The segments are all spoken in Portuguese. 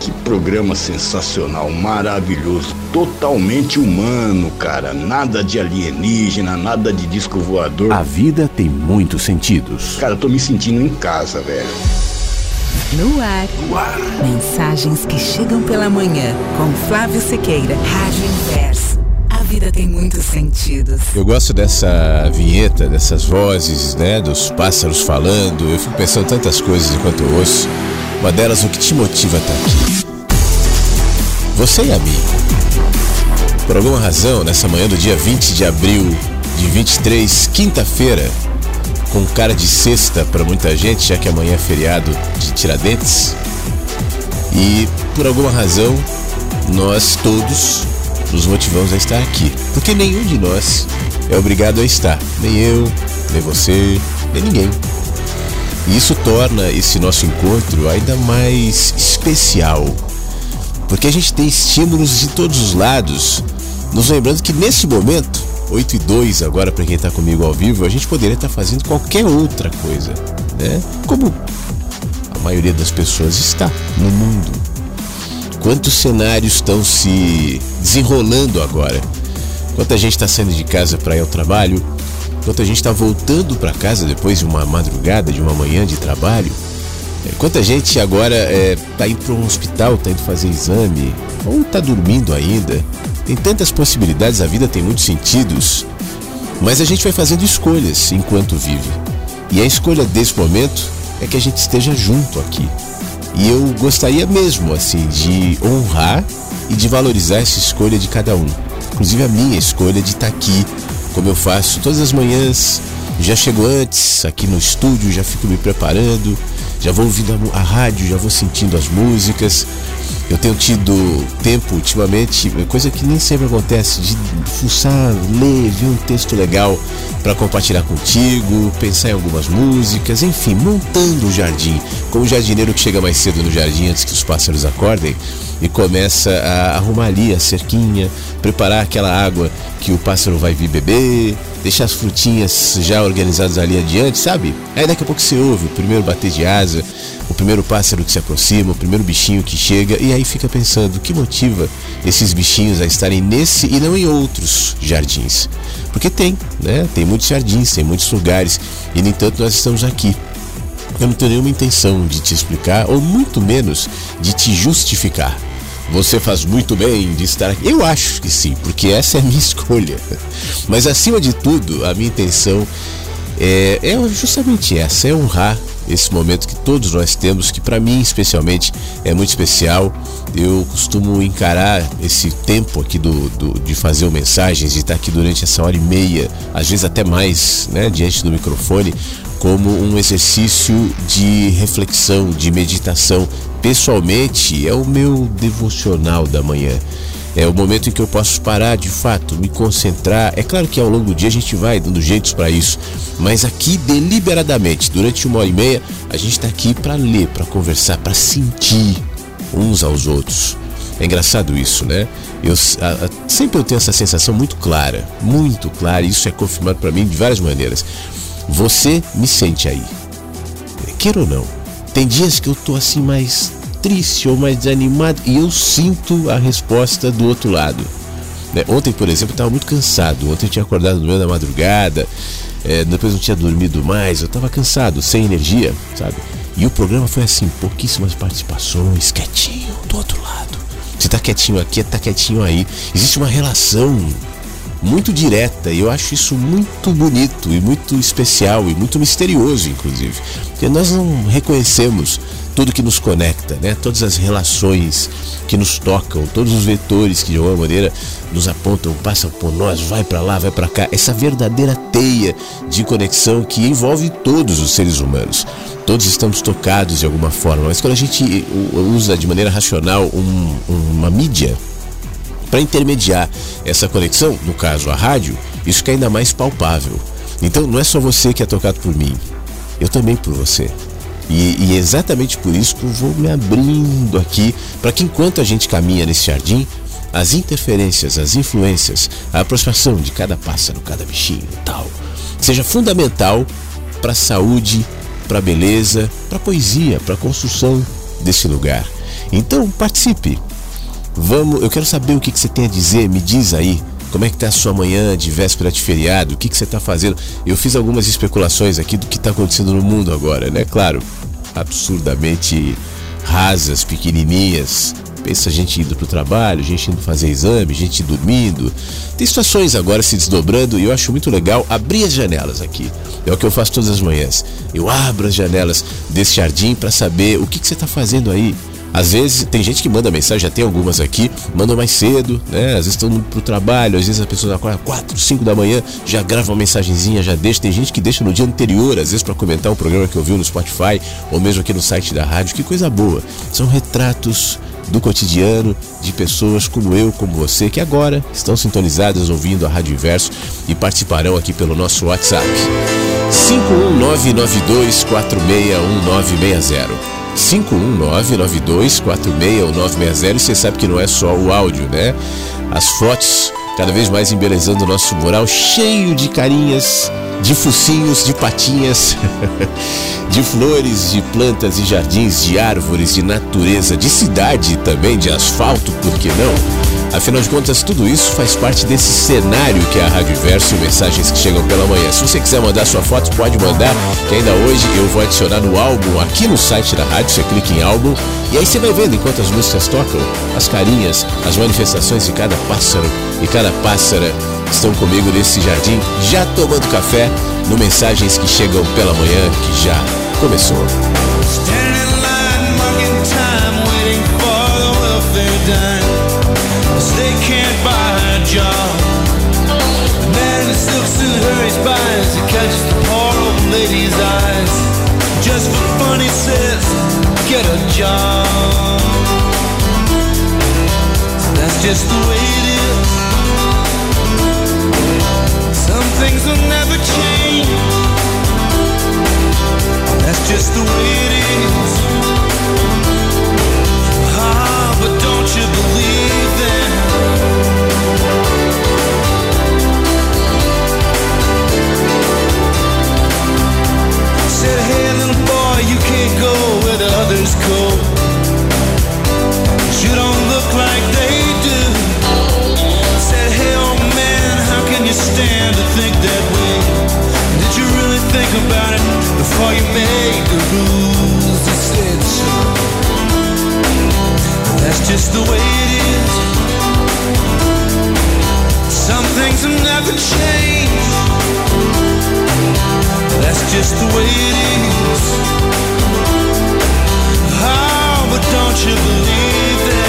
que programa sensacional, maravilhoso, totalmente humano, cara. Nada de alienígena, nada de disco voador. A vida tem muitos sentidos. Cara, eu tô me sentindo em casa, velho. No ar. Mensagens que chegam pela manhã com Flávio Sequeira. Rádio Inverso. A vida tem muitos sentidos. Eu gosto dessa vinheta, dessas vozes, né, dos pássaros falando. Eu fico pensando tantas coisas enquanto eu ouço. Uma delas, o que te motiva a estar aqui? Você e a mim. Por alguma razão, nessa manhã do dia 20 de abril de 23, quinta-feira, com cara de sexta para muita gente, já que amanhã é feriado de Tiradentes. E por alguma razão, nós todos nos motivamos a estar aqui. Porque nenhum de nós é obrigado a estar. Nem eu, nem você, nem ninguém. E isso torna esse nosso encontro ainda mais especial. Porque a gente tem estímulos de todos os lados. Nos lembrando que nesse momento, 8 e 2 agora para quem está comigo ao vivo, a gente poderia estar fazendo qualquer outra coisa, né? Como a maioria das pessoas está no mundo. Quantos cenários estão se desenrolando agora? Quanta gente está saindo de casa para ir ao trabalho? Quanta gente está voltando para casa depois de uma madrugada, de uma manhã de trabalho? É, Quanta gente agora está indo para um hospital, está indo fazer exame, ou está dormindo ainda? Tem tantas possibilidades, a vida tem muitos sentidos, mas a gente vai fazendo escolhas enquanto vive. E a escolha desse momento é que a gente esteja junto aqui. E eu gostaria mesmo, assim, de honrar e de valorizar essa escolha de cada um. Inclusive a minha escolha de estar aqui, como eu faço todas as manhãs. Já chego antes aqui no estúdio, já fico me preparando, já vou ouvindo a, a rádio, já vou sentindo as músicas. Eu tenho tido tempo ultimamente, coisa que nem sempre acontece, de fuçar, ler, ver um texto legal para compartilhar contigo, pensar em algumas músicas, enfim, montando o jardim. Como o jardineiro que chega mais cedo no jardim antes que os pássaros acordem e começa a arrumar ali a cerquinha, preparar aquela água que o pássaro vai vir beber, deixar as frutinhas já organizadas ali adiante, sabe? Aí daqui a pouco você ouve o primeiro bater de asa, o primeiro pássaro que se aproxima, o primeiro bichinho que chega, e aí fica pensando o que motiva esses bichinhos a estarem nesse e não em outros jardins. Porque tem, né? Tem muitos jardins, tem muitos lugares, e no entanto nós estamos aqui. Eu não tenho nenhuma intenção de te explicar, ou muito menos de te justificar. Você faz muito bem de estar aqui. Eu acho que sim, porque essa é a minha escolha. Mas acima de tudo, a minha intenção é, é justamente essa, é honrar esse momento que todos nós temos, que para mim especialmente é muito especial. Eu costumo encarar esse tempo aqui do, do- de fazer o mensagens, de estar aqui durante essa hora e meia, às vezes até mais, né, diante do microfone, como um exercício de reflexão, de meditação. Pessoalmente, é o meu devocional da manhã. É o momento em que eu posso parar de fato, me concentrar. É claro que ao longo do dia a gente vai dando jeitos para isso, mas aqui deliberadamente, durante uma hora e meia, a gente está aqui para ler, para conversar, para sentir uns aos outros. É engraçado isso, né? Eu, a, a, sempre eu tenho essa sensação muito clara, muito clara, e isso é confirmado para mim de várias maneiras. Você me sente aí. Queira ou não. Tem dias que eu tô assim mais triste ou mais desanimado e eu sinto a resposta do outro lado. Né? Ontem, por exemplo, eu estava muito cansado. Ontem eu tinha acordado no meio da madrugada, é, depois não tinha dormido mais, eu estava cansado, sem energia, sabe? E o programa foi assim, pouquíssimas participações, quietinho, do outro lado. Você tá quietinho aqui, tá quietinho aí. Existe uma relação muito direta e eu acho isso muito bonito e muito especial e muito misterioso, inclusive. Porque nós não reconhecemos tudo que nos conecta, né? Todas as relações que nos tocam, todos os vetores que de alguma maneira nos apontam, passam por nós, vai para lá, vai para cá. Essa verdadeira teia de conexão que envolve todos os seres humanos. Todos estamos tocados de alguma forma, mas quando a gente usa de maneira racional um, uma mídia para intermediar essa conexão, no caso a rádio, isso fica ainda mais palpável. Então não é só você que é tocado por mim, eu também por você. E, e é exatamente por isso que eu vou me abrindo aqui, para que enquanto a gente caminha nesse jardim, as interferências, as influências, a aproximação de cada pássaro, cada bichinho tal, seja fundamental para a saúde, para a beleza, para a poesia, para a construção desse lugar. Então participe. Vamos, eu quero saber o que, que você tem a dizer, me diz aí. Como é que tá a sua manhã de véspera de feriado? O que, que você está fazendo? Eu fiz algumas especulações aqui do que está acontecendo no mundo agora, né? Claro, absurdamente rasas, pequenininhas. Pensa a gente indo para o trabalho, gente indo fazer exame, gente dormindo. Tem situações agora se desdobrando e eu acho muito legal abrir as janelas aqui. É o que eu faço todas as manhãs. Eu abro as janelas desse jardim para saber o que, que você está fazendo aí. Às vezes tem gente que manda mensagem, já tem algumas aqui, mandam mais cedo, né? Às vezes estão indo pro trabalho, às vezes as pessoas acordam 4, 5 da manhã, já grava uma mensagenzinha, já deixa. Tem gente que deixa no dia anterior, às vezes para comentar um programa que ouviu no Spotify ou mesmo aqui no site da rádio. Que coisa boa. São retratos do cotidiano de pessoas como eu, como você, que agora estão sintonizadas ouvindo a Rádio Inverso e participarão aqui pelo nosso WhatsApp. 51992461960. 51992461960 e você sabe que não é só o áudio, né? As fotos cada vez mais embelezando o nosso mural cheio de carinhas, de focinhos, de patinhas, de flores, de plantas e jardins, de árvores, de natureza, de cidade também, de asfalto, por que não? Afinal de contas, tudo isso faz parte desse cenário que é a Rádio Verso mensagens que chegam pela manhã. Se você quiser mandar sua foto, pode mandar, que ainda hoje eu vou adicionar no álbum aqui no site da rádio. Você clica em álbum e aí você vai vendo enquanto as músicas tocam, as carinhas, as manifestações de cada pássaro e cada pássara estão comigo nesse jardim, já tomando café no Mensagens que Chegam pela Manhã, que já começou. Lady's eyes. Just for fun, he says, get a job. That's just the way it is. Some things will never change. That's just the way it is. Go where the others go. You don't look like they do. Said, hey old man, how can you stand to think that way? Did you really think about it before you made the rules? Said, so. That's just the way it is. Some things never changed. That's just the way it is. Oh, but don't you believe that?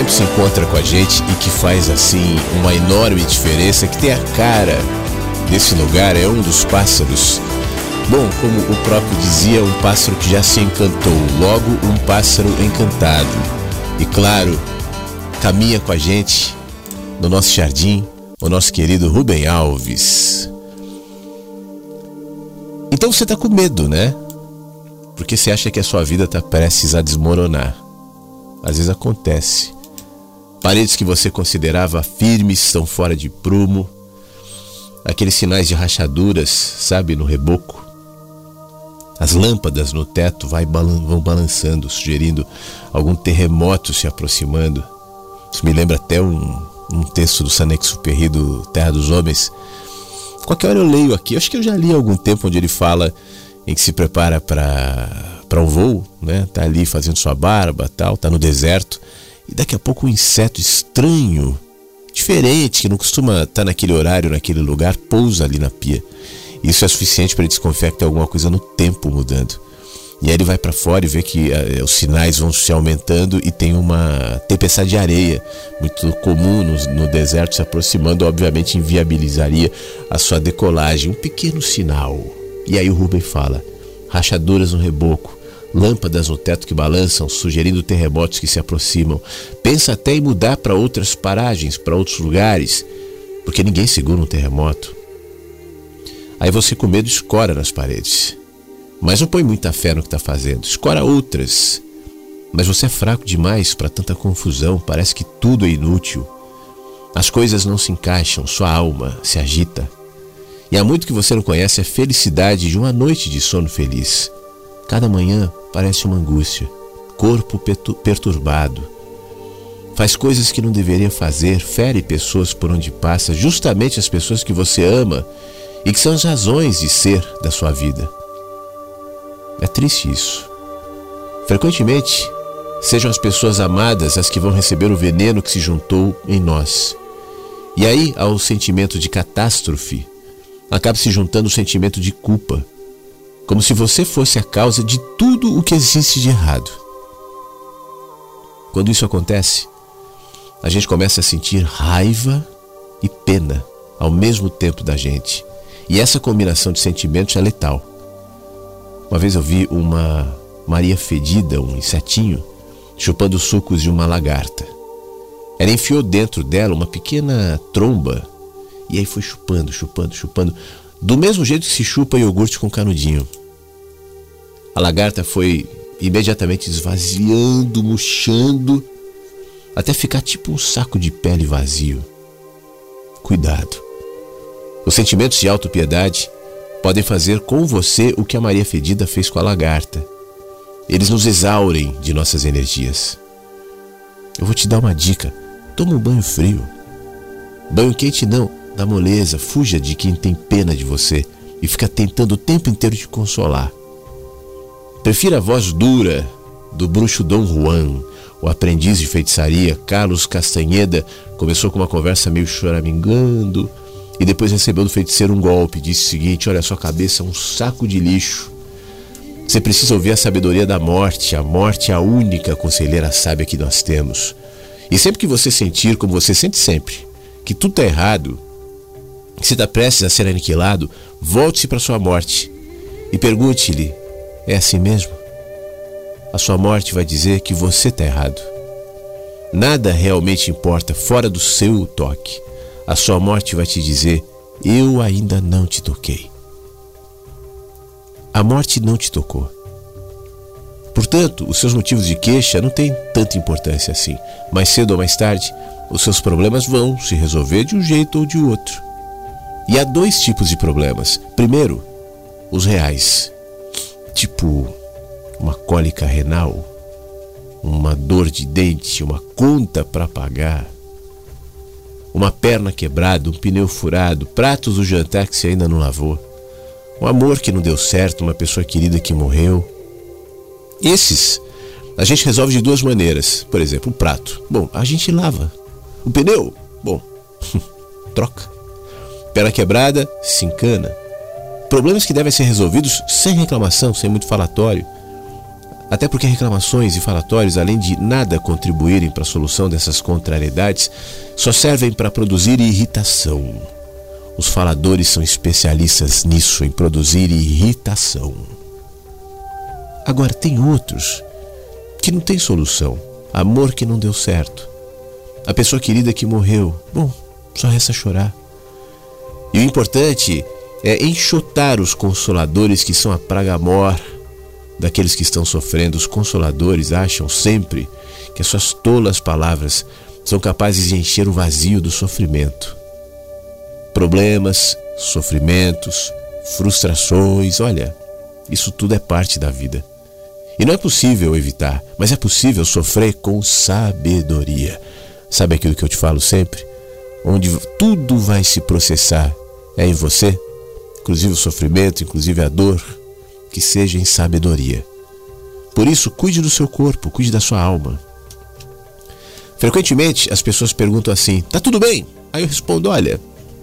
Sempre se encontra com a gente e que faz assim uma enorme diferença, que tem a cara desse lugar é um dos pássaros. Bom, como o próprio dizia, um pássaro que já se encantou, logo um pássaro encantado. E claro, caminha com a gente no nosso jardim o nosso querido Rubem Alves. Então você tá com medo, né? Porque você acha que a sua vida tá prestes a desmoronar. Às vezes acontece. Paredes que você considerava firmes estão fora de prumo aqueles sinais de rachaduras, sabe, no reboco. As lâmpadas no teto vão balançando, sugerindo algum terremoto se aproximando. Isso me lembra até um, um texto do Sanex-Superri do Terra dos Homens. Qualquer hora eu leio aqui, acho que eu já li há algum tempo onde ele fala em que se prepara para um voo, né? Tá ali fazendo sua barba, tal, tá no deserto e daqui a pouco um inseto estranho diferente, que não costuma estar naquele horário, naquele lugar, pousa ali na pia. Isso é suficiente para ele desconfiar que tem alguma coisa no tempo mudando. E aí ele vai para fora e vê que uh, os sinais vão se aumentando e tem uma tempestade de areia, muito comum no, no deserto, se aproximando, obviamente inviabilizaria a sua decolagem. Um pequeno sinal. E aí o Rubem fala: rachaduras no reboco, lâmpadas no teto que balançam, sugerindo terremotos que se aproximam. Pensa até em mudar para outras paragens, para outros lugares, porque ninguém segura um terremoto. Aí você com medo escora nas paredes. Mas não põe muita fé no que está fazendo. Escora outras. Mas você é fraco demais para tanta confusão. Parece que tudo é inútil. As coisas não se encaixam, sua alma se agita. E há muito que você não conhece a felicidade de uma noite de sono feliz. Cada manhã parece uma angústia, corpo perturbado. Faz coisas que não deveria fazer, fere pessoas por onde passa, justamente as pessoas que você ama e que são as razões de ser da sua vida. É triste isso. Frequentemente, sejam as pessoas amadas as que vão receber o veneno que se juntou em nós. E aí, ao sentimento de catástrofe, acaba se juntando o sentimento de culpa como se você fosse a causa de tudo o que existe de errado. Quando isso acontece, a gente começa a sentir raiva e pena ao mesmo tempo da gente. E essa combinação de sentimentos é letal. Uma vez eu vi uma Maria fedida, um insetinho, chupando sucos de uma lagarta. Ela enfiou dentro dela uma pequena tromba e aí foi chupando, chupando, chupando, do mesmo jeito que se chupa iogurte com canudinho. A lagarta foi imediatamente esvaziando, murchando, até ficar tipo um saco de pele vazio. Cuidado. Os sentimentos de autopiedade podem fazer com você o que a Maria Fedida fez com a lagarta. Eles nos exaurem de nossas energias. Eu vou te dar uma dica: toma um banho frio. Banho quente não, dá moleza, fuja de quem tem pena de você e fica tentando o tempo inteiro te consolar. Prefira a voz dura do bruxo Dom Juan, o aprendiz de feitiçaria Carlos Castanheda começou com uma conversa meio choramingando. e depois recebeu do feiticeiro um golpe. Disse o seguinte: Olha, sua cabeça é um saco de lixo. Você precisa ouvir a sabedoria da morte. A morte é a única conselheira sábia que nós temos. E sempre que você sentir, como você sente sempre, que tudo está errado, que você está prestes a ser aniquilado, volte-se para sua morte e pergunte-lhe: É assim mesmo? A sua morte vai dizer que você está errado. Nada realmente importa fora do seu toque. A sua morte vai te dizer: Eu ainda não te toquei. A morte não te tocou. Portanto, os seus motivos de queixa não têm tanta importância assim. Mais cedo ou mais tarde, os seus problemas vão se resolver de um jeito ou de outro. E há dois tipos de problemas. Primeiro, os reais, tipo uma cólica renal, uma dor de dente, uma conta para pagar, uma perna quebrada, um pneu furado, pratos do jantar que você ainda não lavou, um amor que não deu certo, uma pessoa querida que morreu. Esses a gente resolve de duas maneiras. Por exemplo, o prato. Bom, a gente lava. O pneu? Bom, troca. Perna quebrada, se encana. Problemas que devem ser resolvidos sem reclamação, sem muito falatório. Até porque reclamações e falatórios, além de nada contribuírem para a solução dessas contrariedades, só servem para produzir irritação. Os faladores são especialistas nisso, em produzir irritação. Agora, tem outros que não tem solução. Amor que não deu certo. A pessoa querida que morreu. Bom, só resta chorar. E o importante é enxotar os consoladores que são a praga mor daqueles que estão sofrendo. Os consoladores acham sempre que as suas tolas palavras são capazes de encher o vazio do sofrimento. Problemas, sofrimentos, frustrações, olha, isso tudo é parte da vida. E não é possível evitar, mas é possível sofrer com sabedoria. Sabe aquilo que eu te falo sempre? Onde tudo vai se processar é em você, inclusive o sofrimento, inclusive a dor, que seja em sabedoria. Por isso, cuide do seu corpo, cuide da sua alma. Frequentemente as pessoas perguntam assim: tá tudo bem? Aí eu respondo: olha,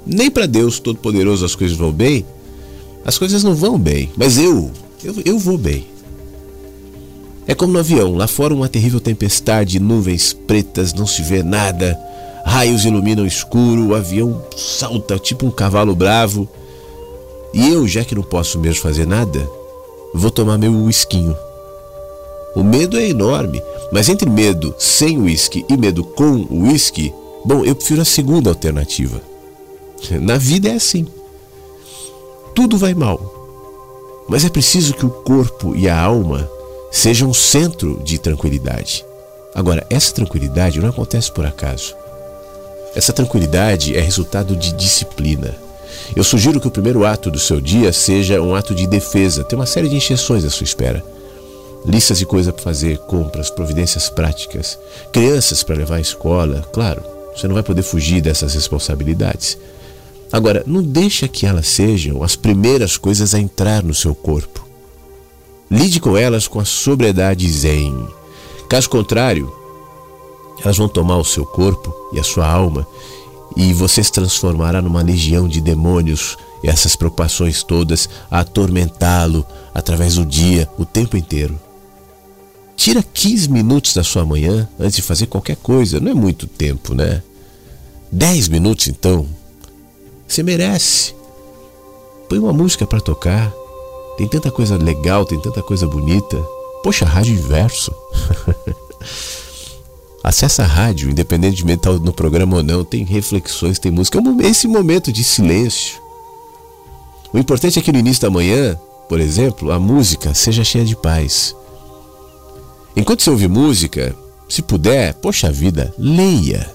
nem para Deus Todo-Poderoso as coisas vão bem, as coisas não vão bem, mas eu, eu, eu vou bem. É como no avião, lá fora uma terrível tempestade, nuvens pretas, não se vê nada, raios iluminam o escuro, o avião salta tipo um cavalo bravo. E eu, já que não posso mesmo fazer nada, vou tomar meu whiskinho. O medo é enorme, mas entre medo sem whisky e medo com whisky, bom, eu prefiro a segunda alternativa. Na vida é assim. Tudo vai mal. Mas é preciso que o corpo e a alma sejam um centro de tranquilidade. Agora, essa tranquilidade não acontece por acaso. Essa tranquilidade é resultado de disciplina. Eu sugiro que o primeiro ato do seu dia seja um ato de defesa. Tem uma série de injeções à sua espera. Listas de coisas para fazer, compras, providências práticas, crianças para levar à escola. Claro, você não vai poder fugir dessas responsabilidades. Agora, não deixa que elas sejam as primeiras coisas a entrar no seu corpo. Lide com elas com a sobriedade zen. Caso contrário, elas vão tomar o seu corpo e a sua alma e você se transformará numa legião de demônios, essas preocupações todas a atormentá-lo através do dia, o tempo inteiro. Tira 15 minutos da sua manhã antes de fazer qualquer coisa, não é muito tempo, né? 10 minutos então. Você merece. Põe uma música para tocar. Tem tanta coisa legal, tem tanta coisa bonita. Poxa, rádio inverso. Acesse a rádio, independentemente de estar no programa ou não, tem reflexões, tem música. É esse momento de silêncio. O importante é que no início da manhã, por exemplo, a música seja cheia de paz. Enquanto você ouve música, se puder, poxa vida, leia.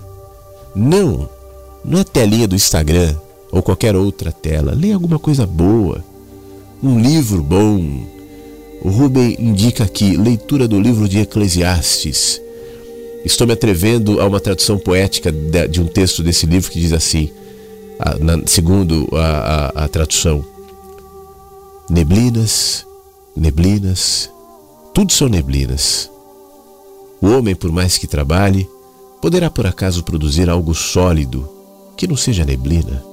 Não, não é telinha do Instagram ou qualquer outra tela. Leia alguma coisa boa. Um livro bom. O Rubem indica aqui leitura do livro de Eclesiastes. Estou me atrevendo a uma tradução poética de, um texto desse livro que diz assim, segundo a, a, a tradução: Neblinas, neblinas, tudo são neblinas. O homem, por mais que trabalhe, poderá por acaso produzir algo sólido que não seja neblina.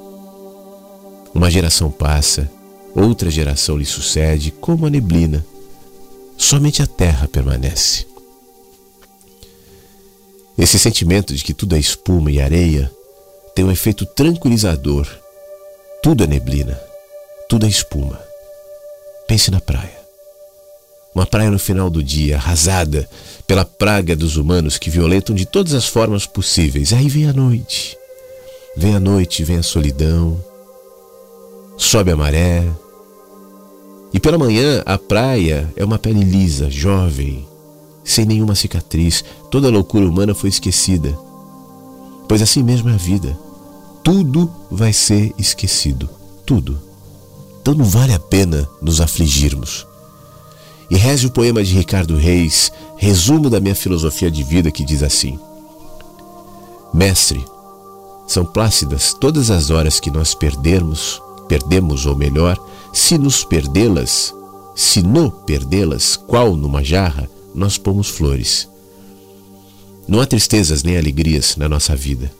Uma geração passa, outra geração lhe sucede, como a neblina. Somente a terra permanece. Esse sentimento de que tudo é espuma e areia tem um efeito tranquilizador. Tudo é neblina, tudo é espuma. Pense na praia. Uma praia no final do dia, arrasada pela praga dos humanos que violentam de todas as formas possíveis. Aí vem a noite. Vem a noite, vem a solidão. Sobe a maré. E pela manhã, a praia é uma pele lisa, jovem, sem nenhuma cicatriz. Toda loucura humana foi esquecida. Pois assim mesmo é a vida. Tudo vai ser esquecido. Tudo. Então não vale a pena nos afligirmos. E reze o poema de Ricardo Reis, resumo da minha filosofia de vida, que diz assim: Mestre, são plácidas todas as horas que nós perdermos, perdemos ou melhor, se nos perdê-las, se no perdê-las, qual numa jarra, nós pomos flores. Não há tristezas nem alegrias na nossa vida.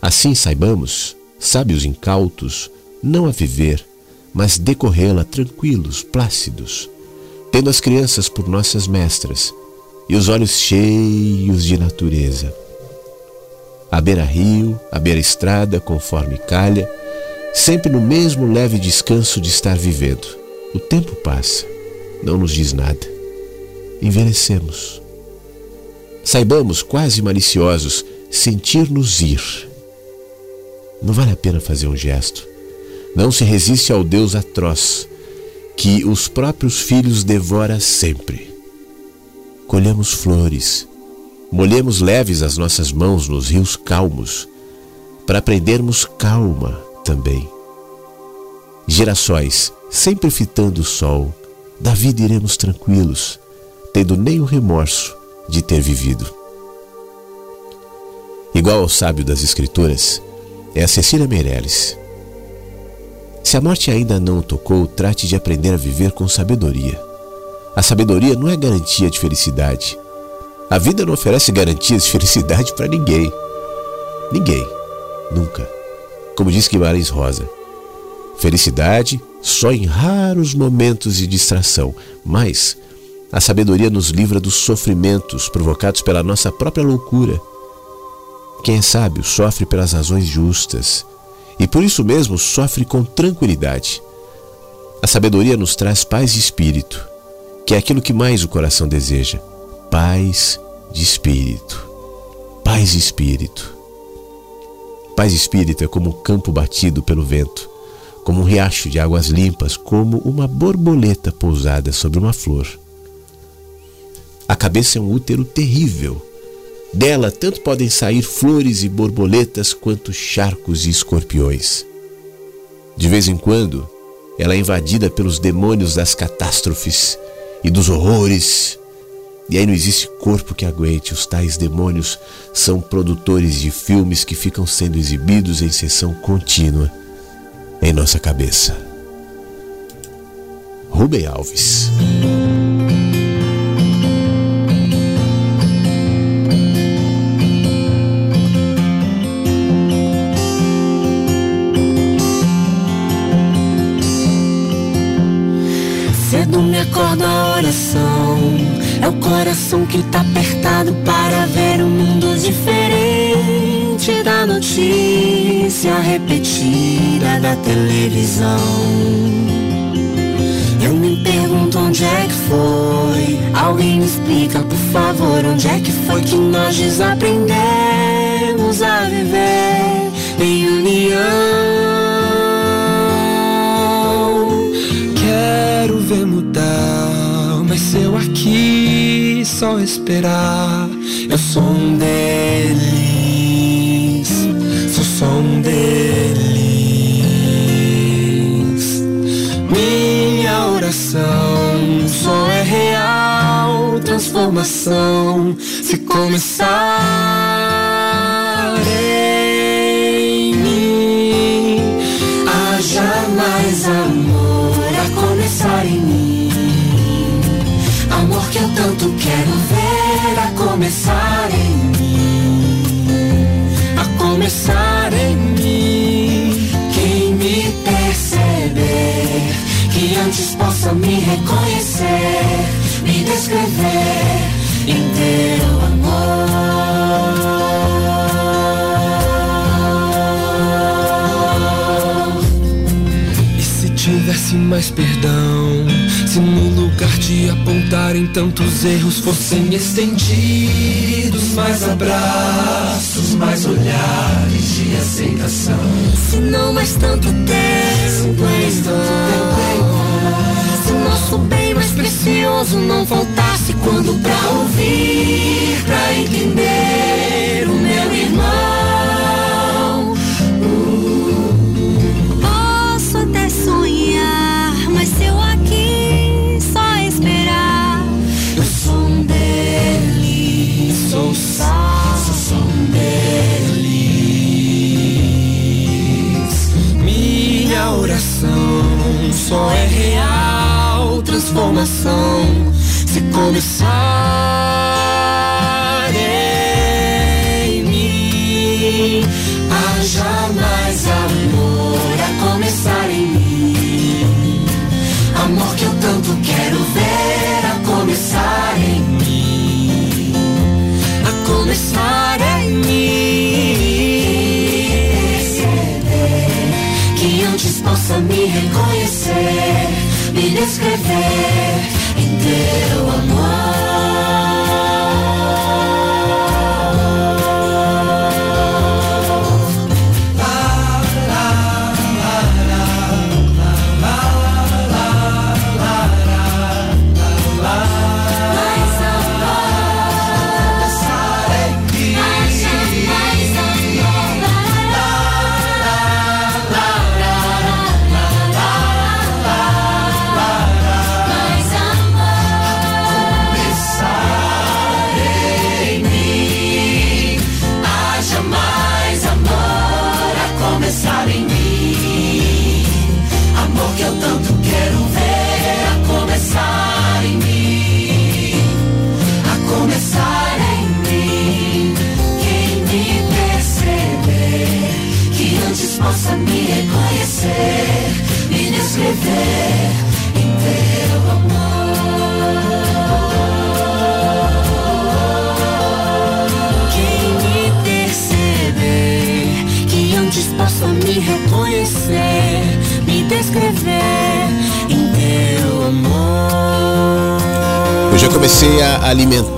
Assim saibamos, sábios incautos, não a viver, mas decorrê-la tranquilos, plácidos, tendo as crianças por nossas mestras e os olhos cheios de natureza. À beira-rio, à beira-estrada, conforme calha, sempre no mesmo leve descanso de estar vivendo. O tempo passa, não nos diz nada. Envelhecemos. Saibamos, quase maliciosos, sentir-nos ir. Não vale a pena fazer um gesto. Não se resiste ao Deus atroz, que os próprios filhos devora sempre. Colhemos flores, molhemos leves as nossas mãos nos rios calmos, para aprendermos calma também. Gerações, sempre fitando o sol, da vida iremos tranquilos, tendo nem o remorso de ter vivido. Igual ao sábio das Escrituras, é a Cecília Meirelles se a morte ainda não o tocou, trate de aprender a viver com sabedoria. A sabedoria não é garantia de felicidade. A vida não oferece garantias de felicidade para ninguém. Ninguém. Nunca. Como diz Guimarães Rosa. Felicidade só em raros momentos de distração, mas a sabedoria nos livra dos sofrimentos provocados pela nossa própria loucura. Quem é sábio sofre pelas razões justas e por isso mesmo sofre com tranquilidade. A sabedoria nos traz paz de espírito, que é aquilo que mais o coração deseja. Paz de espírito. Paz de espírito. Paz de espírito é como um campo batido pelo vento, como um riacho de águas limpas, como uma borboleta pousada sobre uma flor. A cabeça é um útero terrível dela tanto podem sair flores e borboletas quanto charcos e escorpiões. De vez em quando, ela é invadida pelos demônios das catástrofes e dos horrores. E aí não existe corpo que aguente. Os tais demônios são produtores de filmes que ficam sendo exibidos em sessão contínua em nossa cabeça. Rubem Alves. Acordo a oração. É o coração que tá apertado para ver um mundo diferente da notícia repetida da televisão. Eu me pergunto onde é que foi. Alguém me explica, por favor, onde é que foi que nós desaprendemos a viver em união. Mas se eu aqui só esperar, eu sou um deles, sou só um deles. Minha oração só é real. Transformação. Se começar começar em mim. Quem me percebe antes possa me reconhecer, me descrever em teu amor. E se tivesse mais perdão, se no lugar de apontarem tantos erros fossem estendidos mais abraços, mais olhares de aceitação. Se não mais tanto tempo em vão. Se nosso bem mais precioso não faltasse quando pra ouvir, pra entender o meu irmão.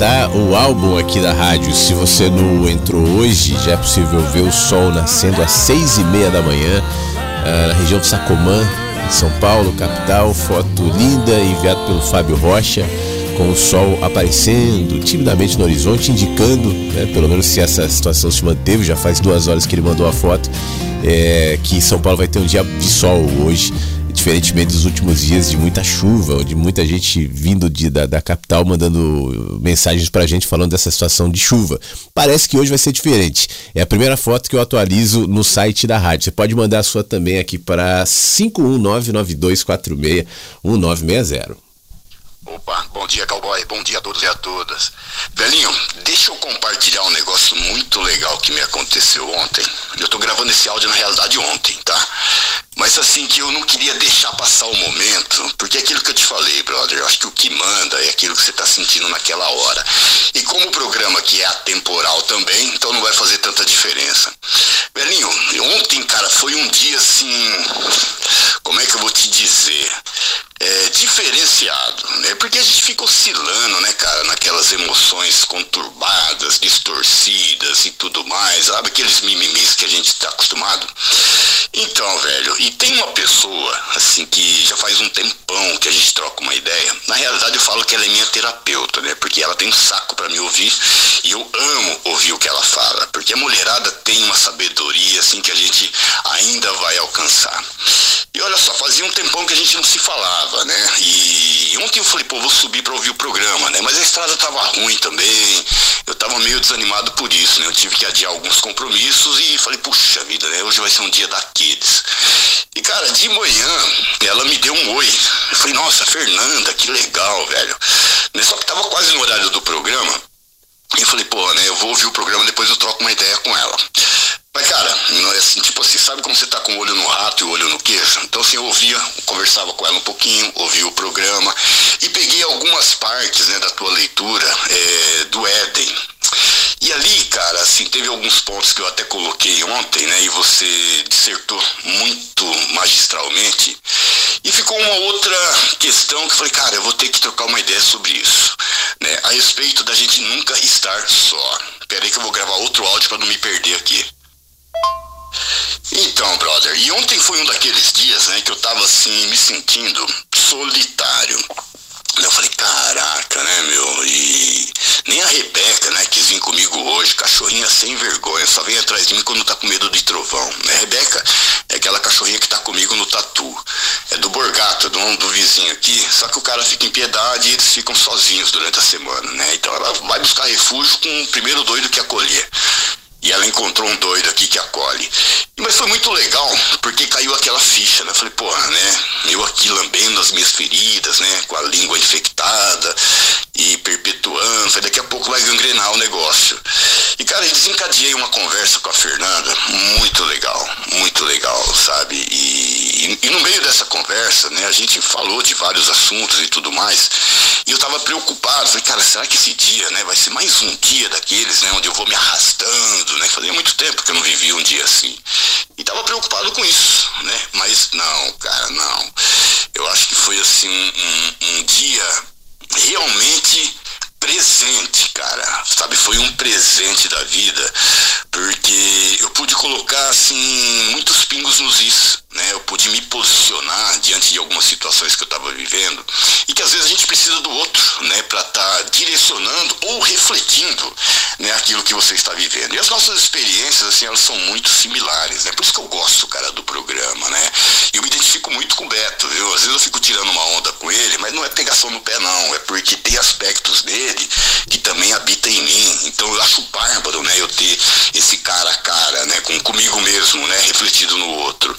A alimentar o álbum aqui da rádio. Se você não entrou hoje, já é possível ver o sol nascendo às seis e meia da manhã ah, na região de Sacomã, em São Paulo, capital. Foto linda enviada pelo Fábio Rocha, com o sol aparecendo timidamente no horizonte, indicando, né, pelo menos se essa situação se manteve, já faz duas horas que ele mandou a foto, é, que São Paulo vai ter um dia de sol hoje diferentemente dos últimos dias de muita chuva, onde muita gente vindo de, da, da capital mandando mensagens pra gente falando dessa situação de chuva. Parece que hoje vai ser diferente. É a primeira foto que eu atualizo no site da rádio. Você pode mandar a sua também aqui para 51992461960. Opa, bom dia, cowboy. Bom dia a todos e a todas. Velhinho, deixa eu compartilhar um negócio muito legal que me aconteceu ontem. Eu tô gravando esse áudio na realidade ontem, tá? Mas assim que eu não queria deixar passar o momento, porque é aquilo que eu te falei, brother, eu acho que o que manda é aquilo que você tá sentindo naquela hora. E como o programa aqui é atemporal também, então não vai fazer tanta diferença. Velhinho, ontem, cara, foi um dia assim. Como é que eu vou te dizer? É, diferenciado, né? Porque a gente fica oscilando, né, cara, naquelas emoções conturbadas, distorcidas e tudo mais, sabe? Aqueles mimimis que a gente está acostumado. Então, velho, e tem uma pessoa, assim, que já faz um tempão que a gente troca uma ideia. Na realidade, eu falo que ela é minha terapeuta, né? Porque ela tem um saco para me ouvir e eu amo ouvir o que ela fala. Porque a mulherada tem uma sabedoria, assim, que a gente ainda vai alcançar. E olha só, fazia um tempão que a gente não se falava, né? E ontem eu falei, pô, vou subir para ouvir o programa, né? Mas a estrada tava ruim também. Eu tava meio desanimado por isso, né? Eu tive que adiar alguns compromissos e falei, puxa vida, né? Hoje vai ser um dia daqueles. E cara, de manhã ela me deu um oi. Eu falei, nossa, Fernanda, que legal, velho. Né? Só que tava quase no horário do programa. E eu falei, pô, né? Eu vou ouvir o programa, depois eu troco uma ideia com ela. Mas, cara, não é assim, tipo assim, sabe como você tá com o olho no rato e o olho no queijo? Então, assim, eu ouvia, conversava com ela um pouquinho, ouvia o programa e peguei algumas partes, né, da tua leitura é, do Éden. E ali, cara, assim, teve alguns pontos que eu até coloquei ontem, né, e você dissertou muito magistralmente. E ficou uma outra questão que eu falei, cara, eu vou ter que trocar uma ideia sobre isso, né, a respeito da gente nunca estar só. Peraí que eu vou gravar outro áudio para não me perder aqui. Então, brother, e ontem foi um daqueles dias, né, que eu tava assim, me sentindo solitário. Eu falei, caraca, né, meu? E nem a Rebeca, né, quis vir comigo hoje, cachorrinha sem vergonha, só vem atrás de mim quando tá com medo de trovão. Né? Rebeca é aquela cachorrinha que tá comigo no tatu. É do Borgato, do, do vizinho aqui, só que o cara fica em piedade e eles ficam sozinhos durante a semana, né? Então ela vai buscar refúgio com o primeiro doido que acolher. E ela encontrou um doido aqui que acolhe. Mas foi muito legal, porque caiu aquela ficha, né? Falei, porra, né? Eu aqui lambendo as minhas feridas, né? Com a língua infectada e perpetuando. Falei, daqui a pouco vai gangrenar o negócio. E, cara, eu desencadeei uma conversa com a Fernanda, muito legal, muito legal, sabe? E, e, no meio dessa conversa, né? A gente falou de vários assuntos e tudo mais. E eu tava preocupado. Falei, cara, será que esse dia, né? Vai ser mais um dia daqueles, né? Onde eu vou me arrastando, né? Fazia muito tempo que eu não vivia um dia assim. E tava preocupado com isso, né? Mas não, cara, não. Eu acho que foi assim um, um dia realmente presente, cara. Sabe, foi um presente da vida, porque eu pude colocar assim muitos pingos nos is, né? Eu pude me posicionar diante de algumas situações que eu estava vivendo e que às vezes a gente precisa do outro, né, para estar tá direcionando ou refletindo, né, aquilo que você está vivendo. E as nossas experiências assim, elas são muito similares, né? Por isso que eu gosto, cara, do programa, né? Eu me identifico muito com o Beto, viu? Às vezes eu fico tirando uma onda com ele, mas não é pegação no pé não, é porque tem aspectos dele que também habitam em mim. Então eu acho bárbaro, né, eu ter esse cara a cara, né, com comigo mesmo, né, refletido no outro.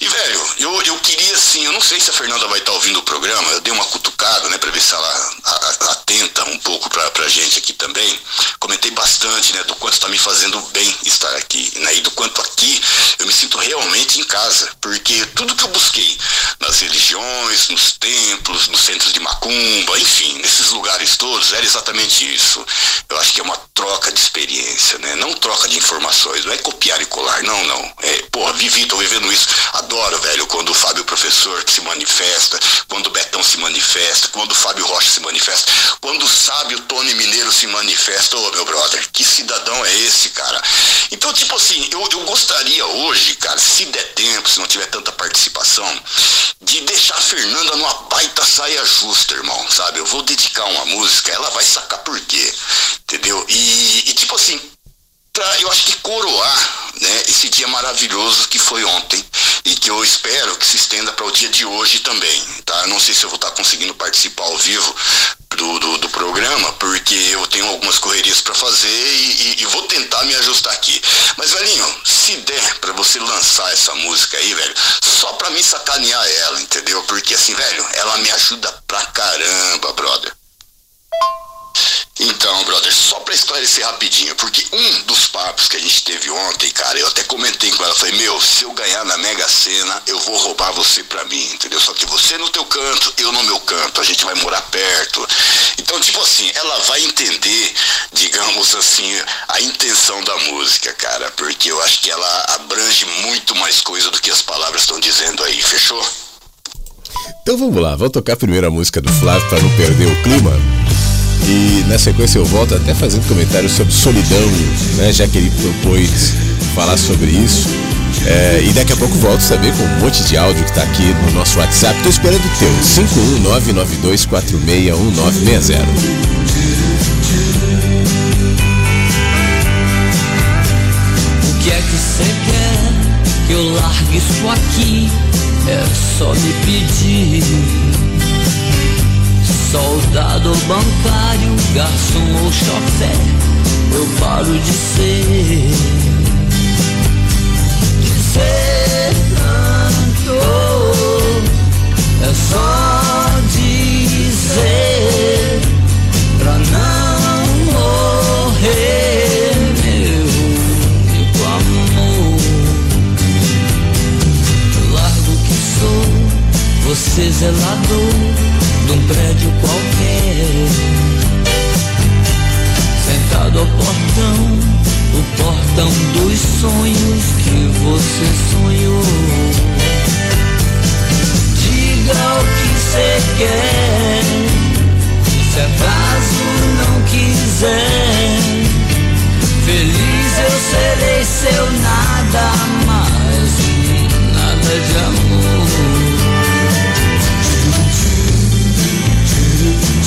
E, velho, eu, eu queria assim, eu não sei se a Fernanda vai estar tá ouvindo o programa, eu dei uma cutucada, né, pra ver se ela a, a, atenta um pouco pra, pra gente aqui também. Comentei bastante, né, do quanto está me fazendo bem estar aqui, né, e do quanto aqui eu me sinto realmente em casa, porque tudo que eu busquei nas religiões, nos templos, nos centros de macumba, enfim, nesses lugares todos, era exatamente isso. Eu acho que é uma troca de experiência, né, não troca de informações, não é copiar e colar, não, não. É, porra, vivi, tô vivendo isso Adoro, velho, quando o Fábio Professor se manifesta, quando o Betão se manifesta, quando o Fábio Rocha se manifesta, quando o sábio Tony Mineiro se manifesta. Ô, meu brother, que cidadão é esse, cara? Então, tipo assim, eu, eu gostaria hoje, cara, se der tempo, se não tiver tanta participação, de deixar a Fernanda numa baita saia justa, irmão, sabe? Eu vou dedicar uma música, ela vai sacar por quê, entendeu? E, e tipo assim, pra, eu acho que coroar né, esse dia maravilhoso que foi ontem e que eu espero que se estenda para o dia de hoje também. Tá? Não sei se eu vou estar conseguindo participar ao vivo do, do, do, programa, porque eu tenho algumas correrias para fazer e, e, e, vou tentar me ajustar aqui. Mas, velhinho, se der para você lançar essa música aí, velho, só para me sacanear ela, entendeu? Porque assim, velho, ela me ajuda pra caramba, brother. Então, brother, só pra esclarecer rapidinho, porque um dos papos que a gente teve ontem, cara, eu até comentei com ela, falei, meu, se eu ganhar na Mega Sena, eu vou roubar você pra mim, entendeu? Só que você no teu canto, eu no meu canto, a gente vai morar perto. Então, tipo assim, ela vai entender, digamos assim, a intenção da música, cara, porque eu acho que ela abrange muito mais coisa do que as palavras estão dizendo aí, fechou? Então vamos lá, vamos tocar a música do Flávio para não perder o clima. Na sequência eu volto até fazendo comentários sobre solidão, né? Já que ele propôs falar sobre isso. É, e daqui a pouco volto também com um monte de áudio que está aqui no nosso WhatsApp. Tô esperando o teu, 51992461960. O que é que eu largue isso aqui? É só me pedir Soldado bancário, garçom ou chofé, eu paro de ser. De ser cantor é só dizer pra não morrer, meu único amor. Largo que sou, você zelador de um prédio qualquer. Sentado ao portão, o portão dos sonhos que você sonhou. Diga o que você quer, se acaso não quiser. Feliz eu serei seu nada mais, nada de amor.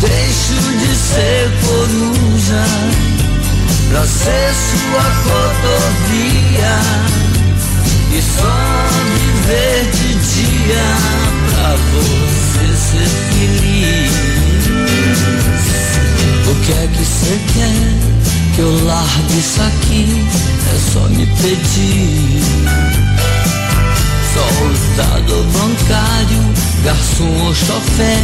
Deixo de ser coruja pra ser sua rodovia e só viver de dia pra você ser feliz. O que é que você quer que eu largue isso aqui? É só me pedir. Soldado bancário, garçom ou chofé,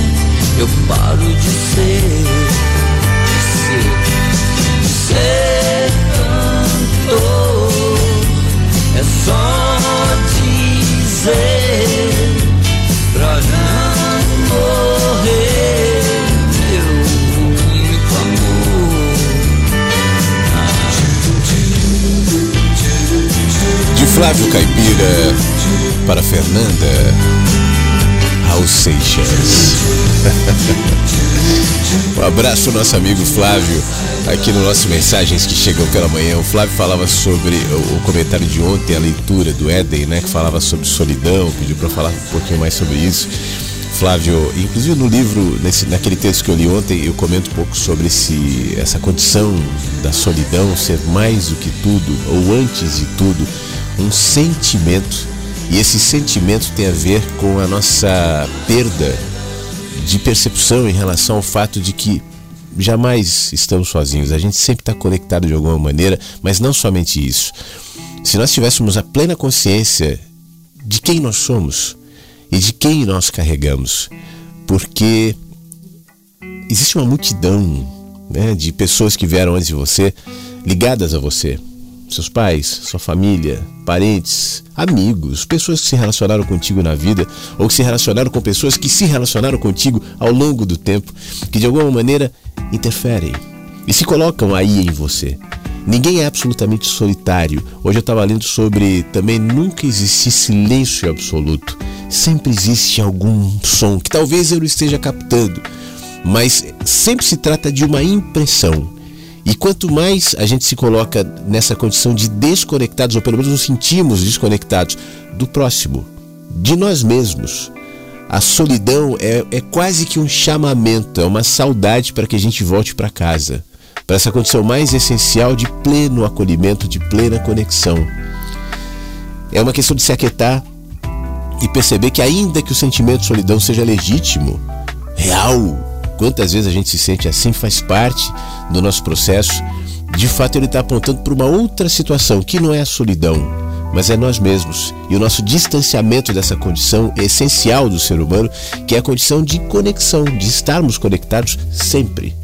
eu paro de ser. Ser, ser cantor é só dizer pra não morrer. De Flávio Caipira para Fernanda Raul Seixas. um abraço ao nosso amigo Flávio, aqui no nosso Mensagens que Chegam pela Manhã. O Flávio falava sobre o, comentário de ontem, a leitura do Éden, né? Que falava sobre solidão, pediu para falar um pouquinho mais sobre isso. Flávio, inclusive no livro, nesse, naquele texto que eu li ontem, eu comento um pouco sobre esse, essa condição da solidão ser mais do que tudo, ou antes de tudo, um sentimento. E esse sentimento tem a ver com a nossa perda de percepção em relação ao fato de que jamais estamos sozinhos. A gente sempre está conectado de alguma maneira, mas não somente isso. Se nós tivéssemos a plena consciência de quem nós somos e de quem nós carregamos, porque existe uma multidão né, de pessoas que vieram antes de você, ligadas a você, seus pais, sua família, parentes, amigos, pessoas que se relacionaram contigo na vida ou que se relacionaram com pessoas que se relacionaram contigo ao longo do tempo, que de alguma maneira interferem e se colocam aí em você. Ninguém é absolutamente solitário. Hoje eu estava lendo sobre também nunca existe silêncio absoluto. Sempre existe algum som que talvez eu não esteja captando, mas sempre se trata de uma impressão. E quanto mais a gente se coloca nessa condição de desconectados, ou pelo menos nos sentimos desconectados do próximo, de nós mesmos, a solidão é, é quase que um chamamento, é uma saudade para que a gente volte para casa, para essa condição mais essencial de pleno acolhimento, de plena conexão. É uma questão de se aquietar e perceber que, ainda que o sentimento de solidão seja legítimo, real, Quantas vezes a gente se sente assim faz parte do nosso processo. De fato, ele está apontando para uma outra situação, que não é a solidão, mas é nós mesmos. E o nosso distanciamento dessa condição essencial do ser humano, que é a condição de conexão, de estarmos conectados sempre.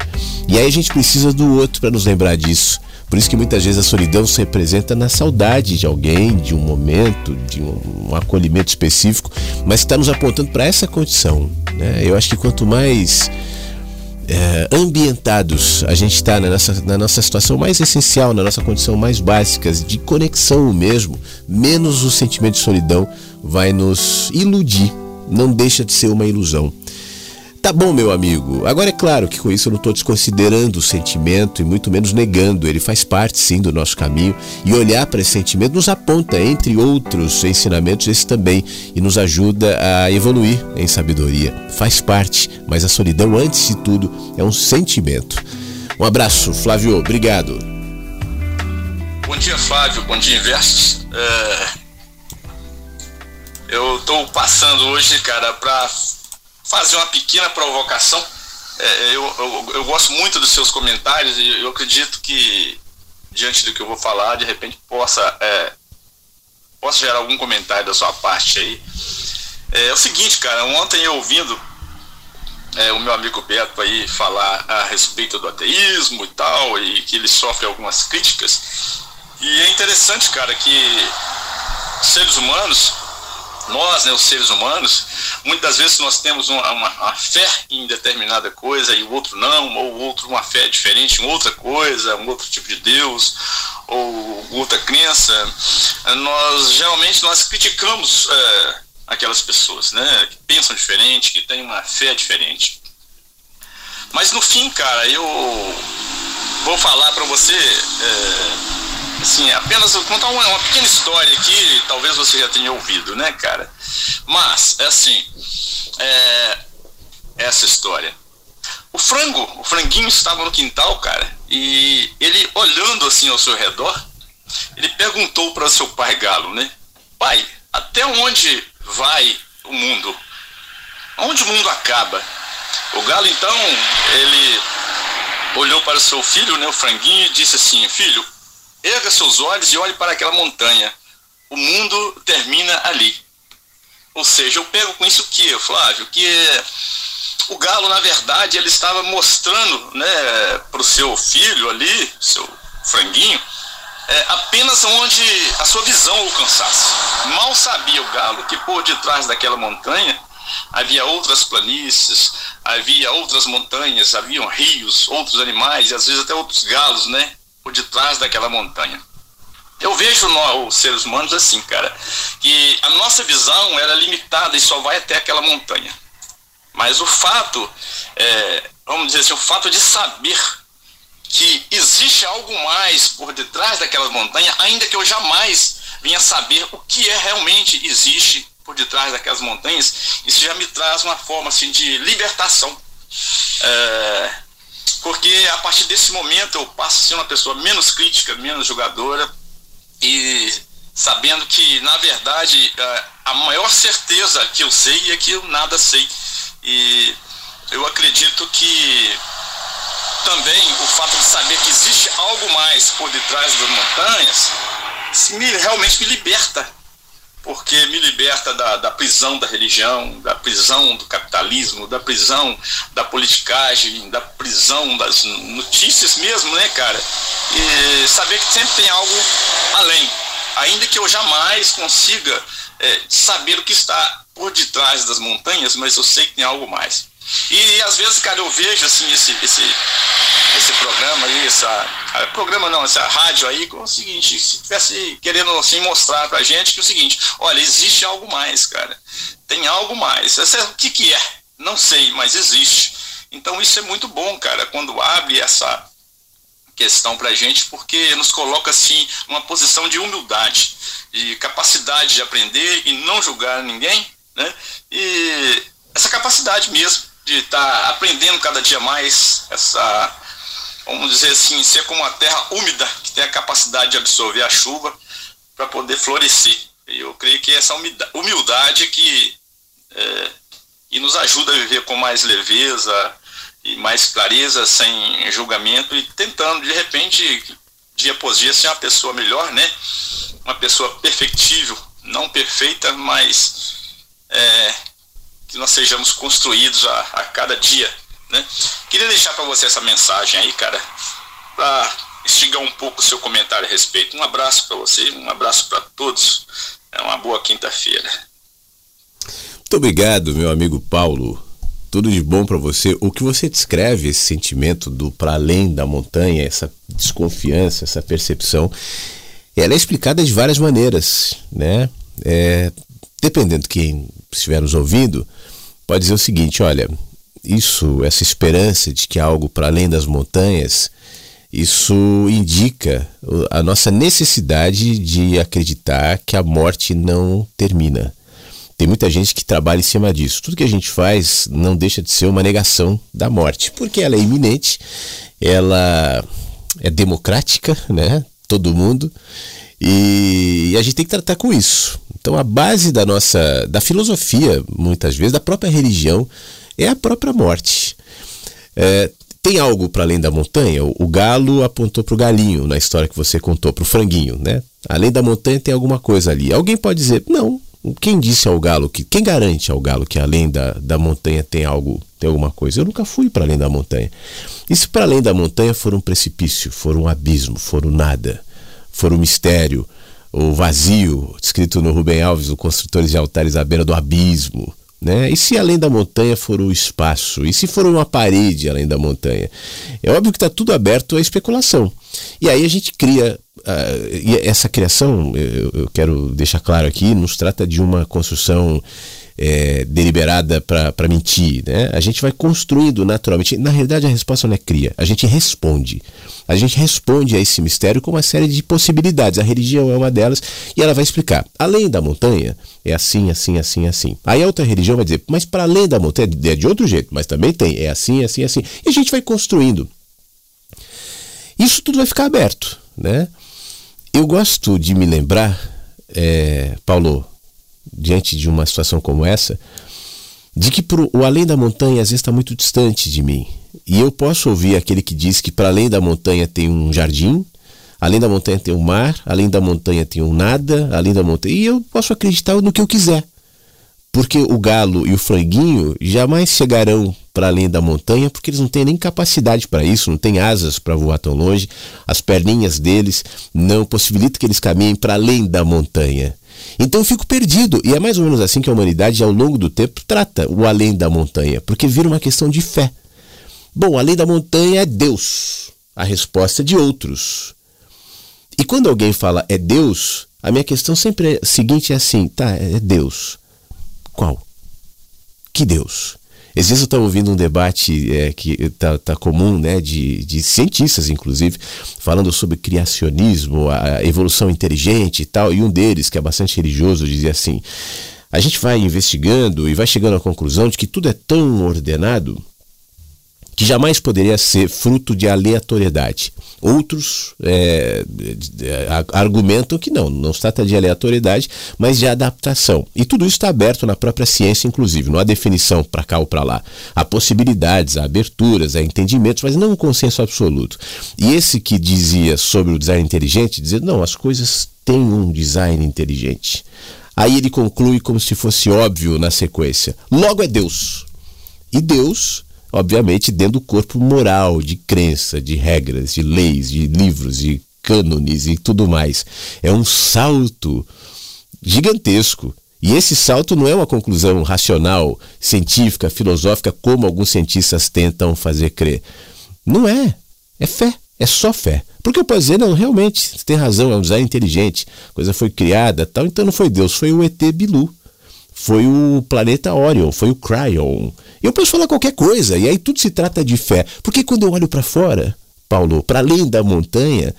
E aí a gente precisa do outro para nos lembrar disso. Por isso que muitas vezes a solidão se representa na saudade de alguém, de um momento, de um, acolhimento específico, mas está nos apontando para essa condição. Né? Eu acho que quanto mais é, ambientados, a gente está na nossa, na nossa situação mais essencial, na nossa condição mais básica, de conexão mesmo, menos o sentimento de solidão vai nos iludir. Não deixa de ser uma ilusão. Tá bom, meu amigo. Agora é claro que com isso eu não estou desconsiderando o sentimento e muito menos negando. Ele faz parte sim do nosso caminho e olhar para esse sentimento nos aponta, entre outros ensinamentos, esse também e nos ajuda a evoluir em sabedoria. Faz parte, mas a solidão, antes de tudo, é um sentimento. Um abraço, Flávio. Obrigado. Bom dia, Flávio. Bom dia, Inversos. É... Eu estou passando hoje, cara, para fazer uma pequena provocação. É, eu, eu, eu, gosto muito dos seus comentários e eu acredito que, diante do que eu vou falar, de repente possa, é, possa gerar algum comentário da sua parte aí. É, é o seguinte, cara, ontem eu ouvindo é, o meu amigo Beto aí falar a respeito do ateísmo e tal, e que ele sofre algumas críticas. E é interessante, cara, que seres humanos, nós, né, os seres humanos, muitas vezes nós temos uma, uma, uma, fé em determinada coisa e o outro não, ou o outro uma fé diferente em outra coisa, um outro tipo de Deus, ou outra crença, nós geralmente nós criticamos é, aquelas pessoas, né? Que pensam diferente, que têm uma fé diferente. Mas no fim, cara, eu vou falar para você, é, assim, apenas contar uma, uma, pequena história aqui, talvez você já tenha ouvido, né, cara? Mas, é assim, é, essa história. O frango, o franguinho estava no quintal, cara, e ele olhando assim ao seu redor, ele perguntou para seu pai galo, né? Pai, até onde vai o mundo? Onde o mundo acaba? O galo então, ele olhou para o seu filho, né, o franguinho, e disse assim: Filho, erga seus olhos e olhe para aquela montanha. O mundo termina ali. Ou seja, eu pego com isso que, Flávio, que o galo, na verdade, ele estava mostrando né, para o seu filho ali, seu franguinho, é, apenas onde a sua visão alcançasse. Mal sabia o galo que por detrás daquela montanha havia outras planícies, havia outras montanhas, haviam rios, outros animais e às vezes até outros galos, né? Por detrás daquela montanha. Eu vejo nós, os seres humanos assim, cara, que a nossa visão era limitada e só vai até aquela montanha. Mas o fato, é, vamos dizer assim, o fato de saber que existe algo mais por detrás daquela montanha, ainda que eu jamais venha saber o que é realmente existe por detrás daquelas montanhas, isso já me traz uma forma assim de libertação. É, porque a partir desse momento eu passo a ser uma pessoa menos crítica, menos julgadora e sabendo que, na verdade, a maior certeza que eu sei é que eu nada sei. E eu acredito que também o fato de saber que existe algo mais por detrás das montanhas me, realmente me liberta. Porque me liberta da, da prisão da religião, da prisão do capitalismo, da prisão da politicagem, da prisão das notícias mesmo, né, cara? E saber que sempre tem algo além. Ainda que eu jamais consiga é, saber o que está por detrás das montanhas, mas eu sei que tem algo mais. E às vezes, cara, eu vejo assim esse, esse, esse programa aí, essa. Programa não, essa rádio aí, com o seguinte, se tivesse querendo assim mostrar pra gente que é o seguinte, olha, existe algo mais, cara. Tem algo mais. O que, que é? Não sei, mas existe. Então isso é muito bom, cara, quando abre essa questão pra gente, porque nos coloca assim numa posição de humildade, de capacidade de aprender e não julgar ninguém, né? E essa capacidade mesmo de estar tá aprendendo cada dia mais essa, vamos dizer assim, ser como uma terra úmida que tem a capacidade de absorver a chuva para poder florescer. Eu creio que essa humildade que, é, nos ajuda a viver com mais leveza e mais clareza, sem julgamento e tentando de repente dia após dia ser uma pessoa melhor, né? Uma pessoa perfectível, não perfeita, mas é, que nós sejamos construídos a, a cada dia, né? Queria deixar para você essa mensagem aí, cara, para instigar um pouco o seu comentário a respeito. Um abraço para você, um abraço para todos. É uma boa quinta-feira. Muito obrigado, meu amigo Paulo. Tudo de bom para você. O que você descreve esse sentimento do para além da montanha, essa desconfiança, essa percepção, ela é explicada de várias maneiras, né? É, dependendo de quem estiver nos ouvindo, pode dizer o seguinte: olha, isso, essa esperança de que há algo para além das montanhas, isso indica a nossa necessidade de acreditar que a morte não termina. Tem muita gente que trabalha em cima disso. Tudo que a gente faz não deixa de ser uma negação da morte, porque ela é iminente, ela é democrática, né? Todo mundo E, a gente tem que tratar com isso. Então a base da nossa, da filosofia, muitas vezes, da própria religião, é a própria morte. É, tem algo para além da montanha? O, galo apontou para o galinho na história que você contou, para o franguinho, né? Além da montanha tem alguma coisa ali. Alguém pode dizer, não, quem disse ao galo que. Quem garante ao galo que além da, da montanha tem algo, tem alguma coisa? Eu nunca fui para além da montanha. E se para além da montanha for um precipício, for um abismo, for um nada, for um mistério, o vazio, descrito no Rubem Alves, o Construtores de Altares à beira do abismo, né? E se além da montanha for o espaço? E se for uma parede além da montanha? É óbvio que está tudo aberto à especulação. E aí a gente cria. Uh, e essa criação, eu, eu, quero deixar claro aqui, nos trata de uma construção é, deliberada para mentir. Né? A gente vai construindo naturalmente. Na realidade, a resposta não é cria, a gente responde. A gente responde a esse mistério com uma série de possibilidades. A religião é uma delas e ela vai explicar. Além da montanha, é assim, assim, assim, assim. Aí a outra religião vai dizer, mas para além da montanha é de outro jeito, mas também tem, é assim, assim, assim. E a gente vai construindo. Isso tudo vai ficar aberto, né? Eu gosto de me lembrar, é, Paulo, diante de uma situação como essa, de que pro, o além da montanha às vezes está muito distante de mim. E eu posso ouvir aquele que diz que para além da montanha tem um jardim, além da montanha tem um mar, além da montanha tem um nada, além da montanha. E eu posso acreditar no que eu quiser. Porque o galo e o franguinho jamais chegarão para além da montanha, porque eles não têm nem capacidade para isso, não têm asas para voar tão longe, as perninhas deles não possibilitam que eles caminhem para além da montanha. Então eu fico perdido. E é mais ou menos assim que a humanidade, ao longo do tempo, trata o além da montanha, porque vira uma questão de fé. Bom, além da montanha é Deus. A resposta é de outros. E quando alguém fala é Deus, a minha questão sempre é a seguinte: é assim, tá, é Deus. Qual? Que Deus? Vezes eu estava ouvindo um debate é, que está tá comum, né, de, de cientistas, inclusive, falando sobre criacionismo, a evolução inteligente e tal, e um deles, que é bastante religioso, dizia assim: a gente vai investigando e vai chegando à conclusão de que tudo é tão ordenado que jamais poderia ser fruto de aleatoriedade. Outros é, argumentam que não, não se trata de aleatoriedade, mas de adaptação. E tudo isso está aberto na própria ciência, inclusive. Não há definição para cá ou para lá. Há possibilidades, há aberturas, há entendimentos, mas não um consenso absoluto. E esse que dizia sobre o design inteligente, dizia, não, as coisas têm um design inteligente. Aí ele conclui como se fosse óbvio na sequência. Logo é Deus. E Deus obviamente dentro do corpo moral, de crença, de regras, de leis, de livros, de cânones e tudo mais. É um salto gigantesco. E esse salto não é uma conclusão racional, científica, filosófica, como alguns cientistas tentam fazer crer. Não é. É fé. É só fé. Porque eu posso dizer, não, realmente, você tem razão, é um design inteligente, a coisa foi criada tal, então não foi Deus, foi o ET Bilu foi o planeta Orion, foi o Cryon. Eu posso falar qualquer coisa, e aí tudo se trata de fé. Porque quando eu olho para fora, Paulo, para além da montanha,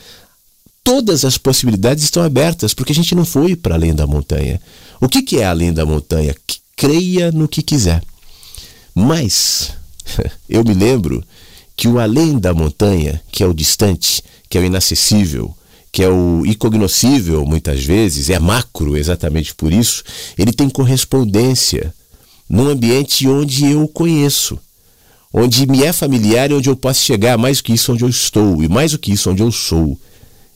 todas as possibilidades estão abertas, porque a gente não foi para além da montanha. O que, que é além da montanha? Que creia no que quiser. Mas eu me lembro que o além da montanha, que é o distante, que é o inacessível, que é o incognoscível muitas vezes, é macro exatamente por isso, ele tem correspondência num ambiente onde eu conheço, onde me é familiar e onde eu posso chegar mais do que isso onde eu estou e mais do que isso onde eu sou,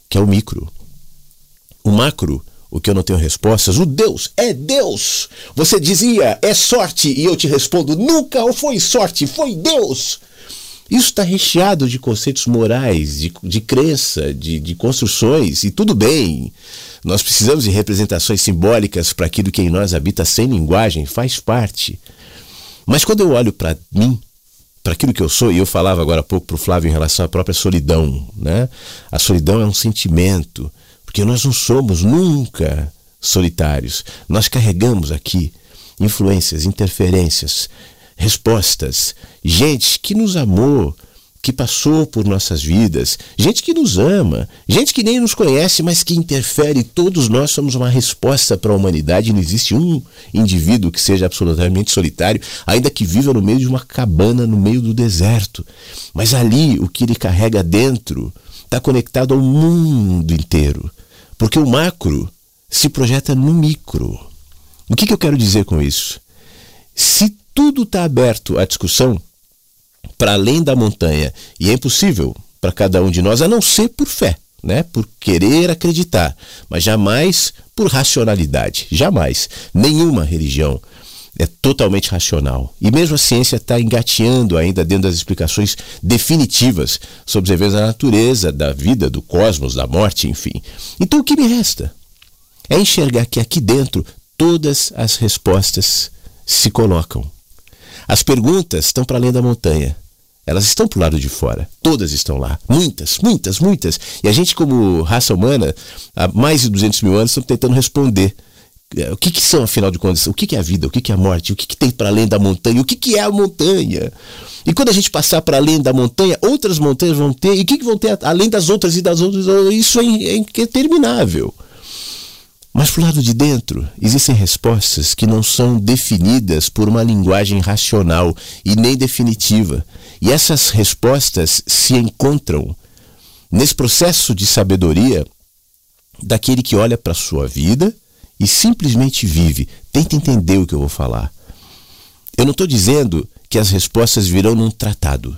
que é o micro. O macro, o que eu não tenho respostas, o Deus é Deus. Você dizia, é sorte, e eu te respondo, nunca foi sorte, foi Deus. Isso está recheado de conceitos morais, de, de crença, de, de construções, e tudo bem. Nós precisamos de representações simbólicas para aquilo que em nós habita sem linguagem, faz parte. Mas quando eu olho para mim, para aquilo que eu sou, e eu falava agora há pouco para o Flávio em relação à própria solidão, né? A solidão é um sentimento, porque nós não somos nunca solitários. Nós carregamos aqui influências, interferências, respostas. Gente que nos amou, que passou por nossas vidas, gente que nos ama, gente que nem nos conhece, mas que interfere. Todos nós somos uma resposta para a humanidade. Não existe um indivíduo que seja absolutamente solitário, ainda que viva no meio de uma cabana no meio do deserto. Mas ali, o que ele carrega dentro está conectado ao mundo inteiro. Porque o macro se projeta no micro. O que, que eu quero dizer com isso? Se tudo está aberto à discussão, para além da montanha, e é impossível para cada um de nós, a não ser por fé, né? por querer acreditar, mas jamais por racionalidade. Jamais. Nenhuma religião é totalmente racional. E mesmo a ciência está engateando ainda dentro das explicações definitivas sobre os eventos da natureza, da vida, do cosmos, da morte, enfim. Então o que me resta? É enxergar que aqui dentro todas as respostas se colocam. As perguntas estão para além da montanha. Elas estão para o lado de fora. Todas estão lá. Muitas, muitas, muitas. E a gente, como raça humana, há mais de 200 mil anos, estamos tentando responder. É, o que, que são, afinal de contas? O que, que é a vida? O que, que é a morte? O que, que tem para além da montanha? O que, que é a montanha? E quando a gente passar para além da montanha, outras montanhas vão ter. E o que, que vão ter além das outras e das outras? Isso é, é interminável. Mas pro lado de dentro, existem respostas que não são definidas por uma linguagem racional e nem definitiva. E essas respostas se encontram nesse processo de sabedoria daquele que olha para a sua vida e simplesmente vive. Tenta entender o que eu vou falar. Eu não estou dizendo que as respostas virão num tratado,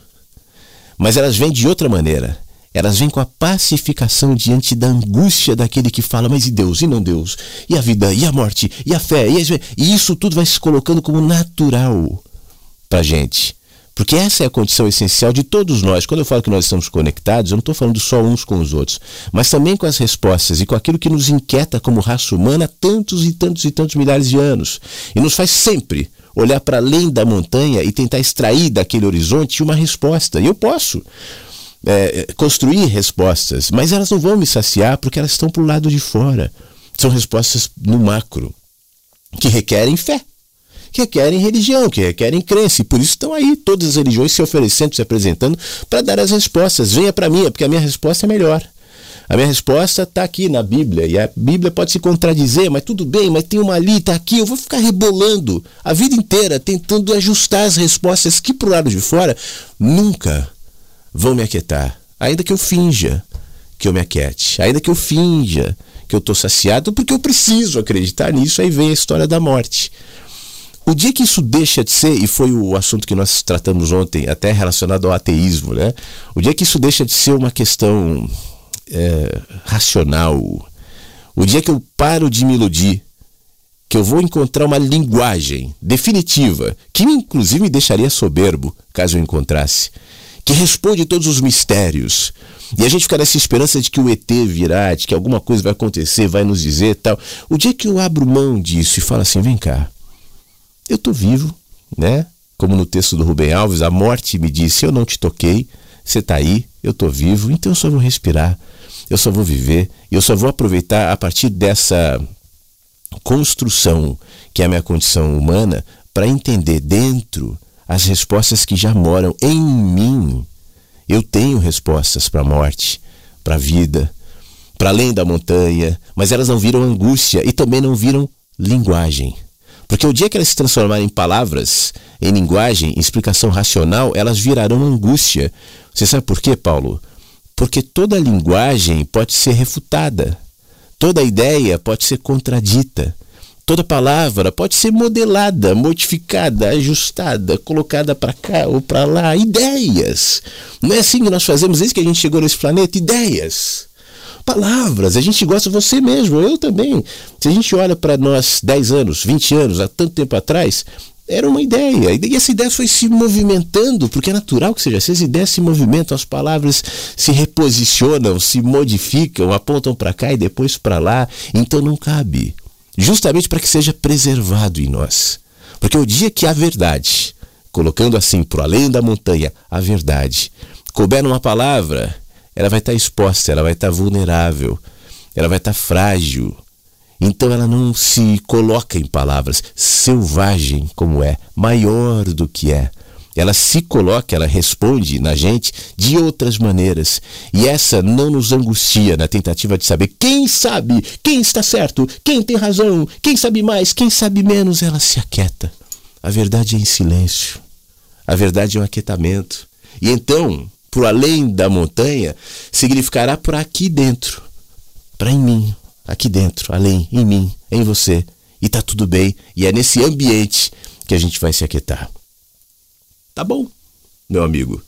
mas elas vêm de outra maneira. Elas vêm com a pacificação diante da angústia daquele que fala, mas e Deus, e não Deus? E a vida, e a morte, e a fé, e, a... e isso tudo vai se colocando como natural para gente. Porque essa é a condição essencial de todos nós. Quando eu falo que nós estamos conectados, eu não estou falando só uns com os outros, mas também com as respostas e com aquilo que nos inquieta como raça humana há tantos e tantos e tantos milhares de anos. E nos faz sempre olhar para além da montanha e tentar extrair daquele horizonte uma resposta. E eu posso é, construir respostas, mas elas não vão me saciar porque elas estão para o lado de fora. São respostas no macro, que requerem fé, que requerem religião, que requerem crença. E por isso estão aí todas as religiões se oferecendo, se apresentando para dar as respostas. Venha para mim, porque a minha resposta é melhor. A minha resposta está aqui na Bíblia. E a Bíblia pode se contradizer, mas tudo bem, mas tem uma ali, está aqui. Eu vou ficar rebolando a vida inteira tentando ajustar as respostas que para o lado de fora nunca vão me aquietar, ainda que eu finja que eu me aquiete, ainda que eu finja que eu estou saciado, porque eu preciso acreditar nisso, aí vem a história da morte. O dia que isso deixa de ser, e foi o assunto que nós tratamos ontem, até relacionado ao ateísmo, né? O dia que isso deixa de ser uma questão é, racional, o dia que eu paro de me iludir, que eu vou encontrar uma linguagem definitiva, que inclusive me deixaria soberbo caso eu encontrasse, que responde todos os mistérios. E a gente fica nessa esperança de que o ET virá, de que alguma coisa vai acontecer, vai nos dizer tal. O dia que eu abro mão disso e falo assim, vem cá, eu estou vivo, né? Como no texto do Rubem Alves, a morte me disse, eu não te toquei, você está aí, eu estou vivo, então eu só vou respirar, eu só vou viver, eu só vou aproveitar a partir dessa construção que é a minha condição humana para entender dentro as respostas que já moram em mim. Eu tenho respostas para a morte, para a vida, para além da montanha, mas elas não viram angústia e também não viram linguagem. Porque o dia que elas se transformarem em palavras, em linguagem, em explicação racional, elas virarão angústia. Você sabe por quê, Paulo? Porque toda linguagem pode ser refutada, toda ideia pode ser contradita. Toda palavra pode ser modelada, modificada, ajustada, colocada para cá ou para lá. Ideias. Não é assim que nós fazemos desde que a gente chegou nesse planeta? Ideias. Palavras. A gente gosta, você mesmo, eu também. Se a gente olha para nós 10 anos, 20 anos, há tanto tempo atrás, era uma ideia. E essa ideia foi se movimentando, porque é natural que seja assim. As ideias se movimentam, as palavras se reposicionam, se modificam, apontam para cá e depois para lá. Então não cabe justamente para que seja preservado em nós. Porque o dia que a verdade, colocando assim por além da montanha, a verdade, couber numa palavra, ela vai estar exposta, ela vai estar vulnerável, ela vai estar frágil. Então ela não se coloca em palavras, selvagem como é, maior do que é ela se coloca, ela responde na gente de outras maneiras. E essa não nos angustia na tentativa de saber quem sabe, quem está certo, quem tem razão, quem sabe mais, quem sabe menos. Ela se aquieta. A verdade é em silêncio. A verdade é um aquietamento. E então, por além da montanha, significará por aqui dentro, para em mim, aqui dentro, além, em mim, em você. E tá tudo bem, e é nesse ambiente que a gente vai se aquietar. Tá bom, meu amigo.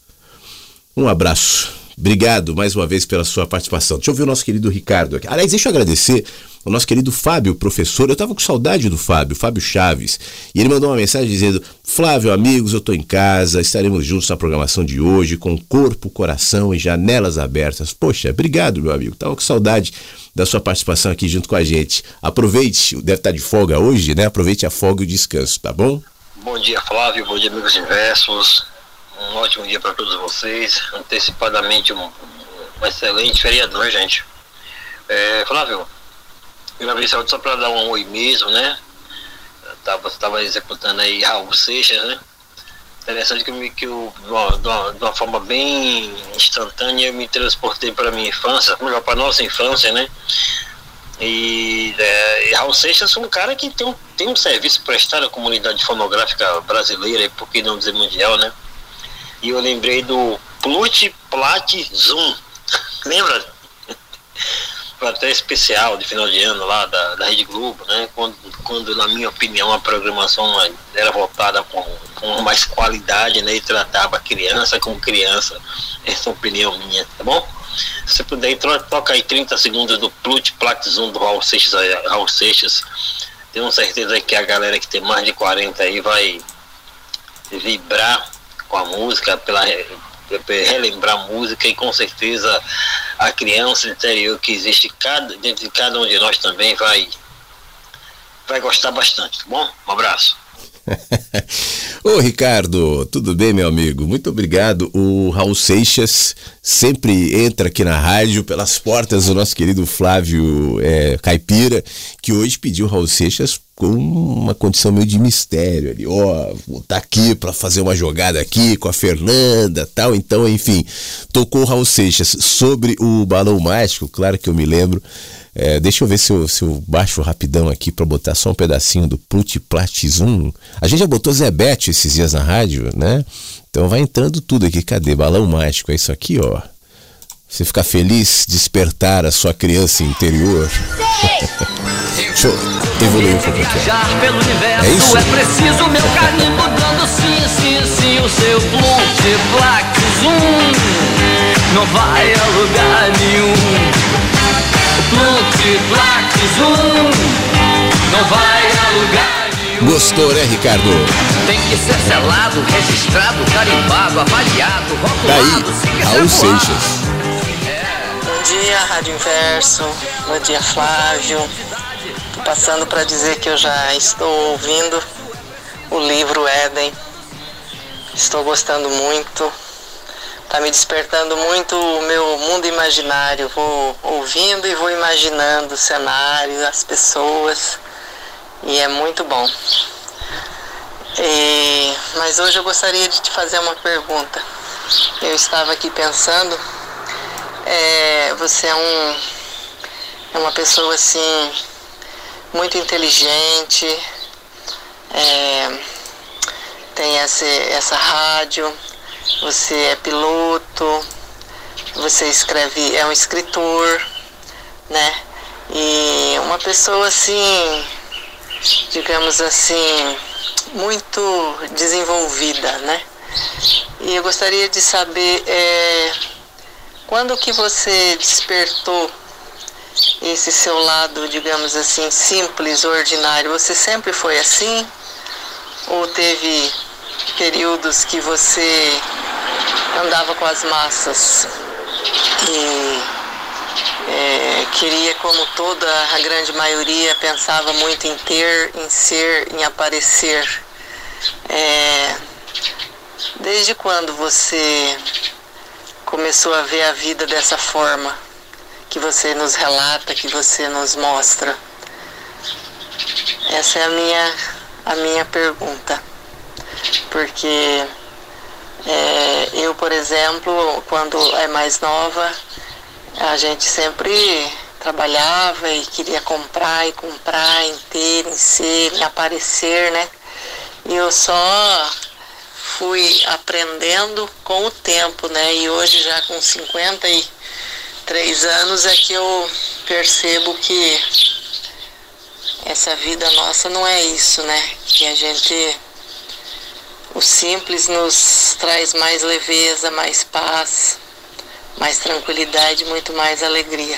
Um abraço. Obrigado mais uma vez pela sua participação. Deixa eu ver o nosso querido Ricardo aqui. Aliás, deixa eu agradecer o nosso querido Fábio, professor. Eu estava com saudade do Fábio, Fábio Chaves. E ele mandou uma mensagem dizendo: Flávio, amigos, eu estou em casa, estaremos juntos na programação de hoje, com corpo, coração e janelas abertas. Poxa, obrigado, meu amigo. Estava com saudade da sua participação aqui junto com a gente. Aproveite, deve estar de folga hoje, né? Aproveite a folga e o descanso, tá bom? Bom dia, Flávio. Bom dia, amigos inversos. Um ótimo dia para todos vocês. Antecipadamente, um, um excelente feriadão, gente. É, Flávio, primeira vez só para dar um oi mesmo, né? Tava, tava executando aí Raul Seixas, né? Interessante que, eu, que eu, de uma, de uma forma bem instantânea, eu me transportei para minha infância, melhor, para nossa infância, né? E, é, Raul Seixas é um cara que tem um, tem um serviço prestado à comunidade fonográfica brasileira, e por que não dizer mundial, né? E eu lembrei do Plut Plat Zoom. Lembra? até especial de final de ano lá da, da Rede Globo, né? Quando, quando, na minha opinião, a programação era voltada com, com mais qualidade, né? E tratava a criança como criança. Essa é a opinião minha, tá bom? Se puder, toca aí 30 segundos do Plut Plat Zoom do Raul Seixas, Raul Seixas. Tenho certeza que a galera que tem mais de 40 aí vai vibrar com a música, pela relembrar a música e com certeza a criança interior que existe cada, dentro de cada um de nós também vai, vai gostar bastante, tá bom? Um abraço. Ô Ricardo, tudo bem, meu amigo? Muito obrigado. O Raul Seixas sempre entra aqui na rádio pelas portas do nosso querido Flávio é, Caipira, que hoje pediu Raul Seixas com uma condição meio de mistério ali. Ó, oh, tá aqui para fazer uma jogada aqui com a Fernanda tal. Então, enfim, tocou o Raul Seixas sobre o balão mágico, claro que eu me lembro. É, deixa eu ver se eu, se eu baixo rapidão aqui para botar só um pedacinho do Plut Platizum. A gente já botou Zé Beto esses dias na rádio, né? Então vai entrando tudo aqui. Cadê? Balão mágico. É isso aqui, ó. Você ficar feliz, despertar a sua criança interior. Deixa eu evoluir um pouco aqui. É isso? É preciso meu carimbo dando sim, sim, sim. O seu Plut Zoom não vai a lugar nenhum. Zoom não vai a lugar nenhum. Gostou, né, Ricardo? Tem que ser selado, registrado, carimbado, avaliado, rotulado. Daí, Raul Seixas. Bom dia, Rádio Inverso. Bom dia, Flávio. Tô passando para dizer que eu já estou ouvindo o livro Éden. Estou gostando muito tá me despertando muito o meu mundo imaginário. Vou ouvindo e vou imaginando o cenário, as pessoas, e é muito bom. E, mas hoje eu gostaria de te fazer uma pergunta. Eu estava aqui pensando, é, você é um é uma pessoa assim muito inteligente, é, tem essa, essa rádio, você é piloto, você escreve, é um escritor, né? E uma pessoa assim, digamos assim, muito desenvolvida, né? E eu gostaria de saber é, quando que você despertou esse seu lado, digamos assim, simples, ordinário. Você sempre foi assim? Ou teve períodos que você andava com as massas e é, queria, como toda a grande maioria, pensava muito em ter, em ser, em aparecer. É, desde quando você começou a ver a vida dessa forma que você nos relata, que você nos mostra? Essa é a minha, a minha pergunta porque é, eu, por exemplo, quando é mais nova, a gente sempre trabalhava e queria comprar e comprar, em ter, em ser, em aparecer, né? E eu só fui aprendendo com o tempo, né? E hoje já com 53 três anos é que eu percebo que essa vida nossa não é isso, né? Que a gente. O simples nos traz mais leveza, mais paz, mais tranquilidade, muito mais alegria.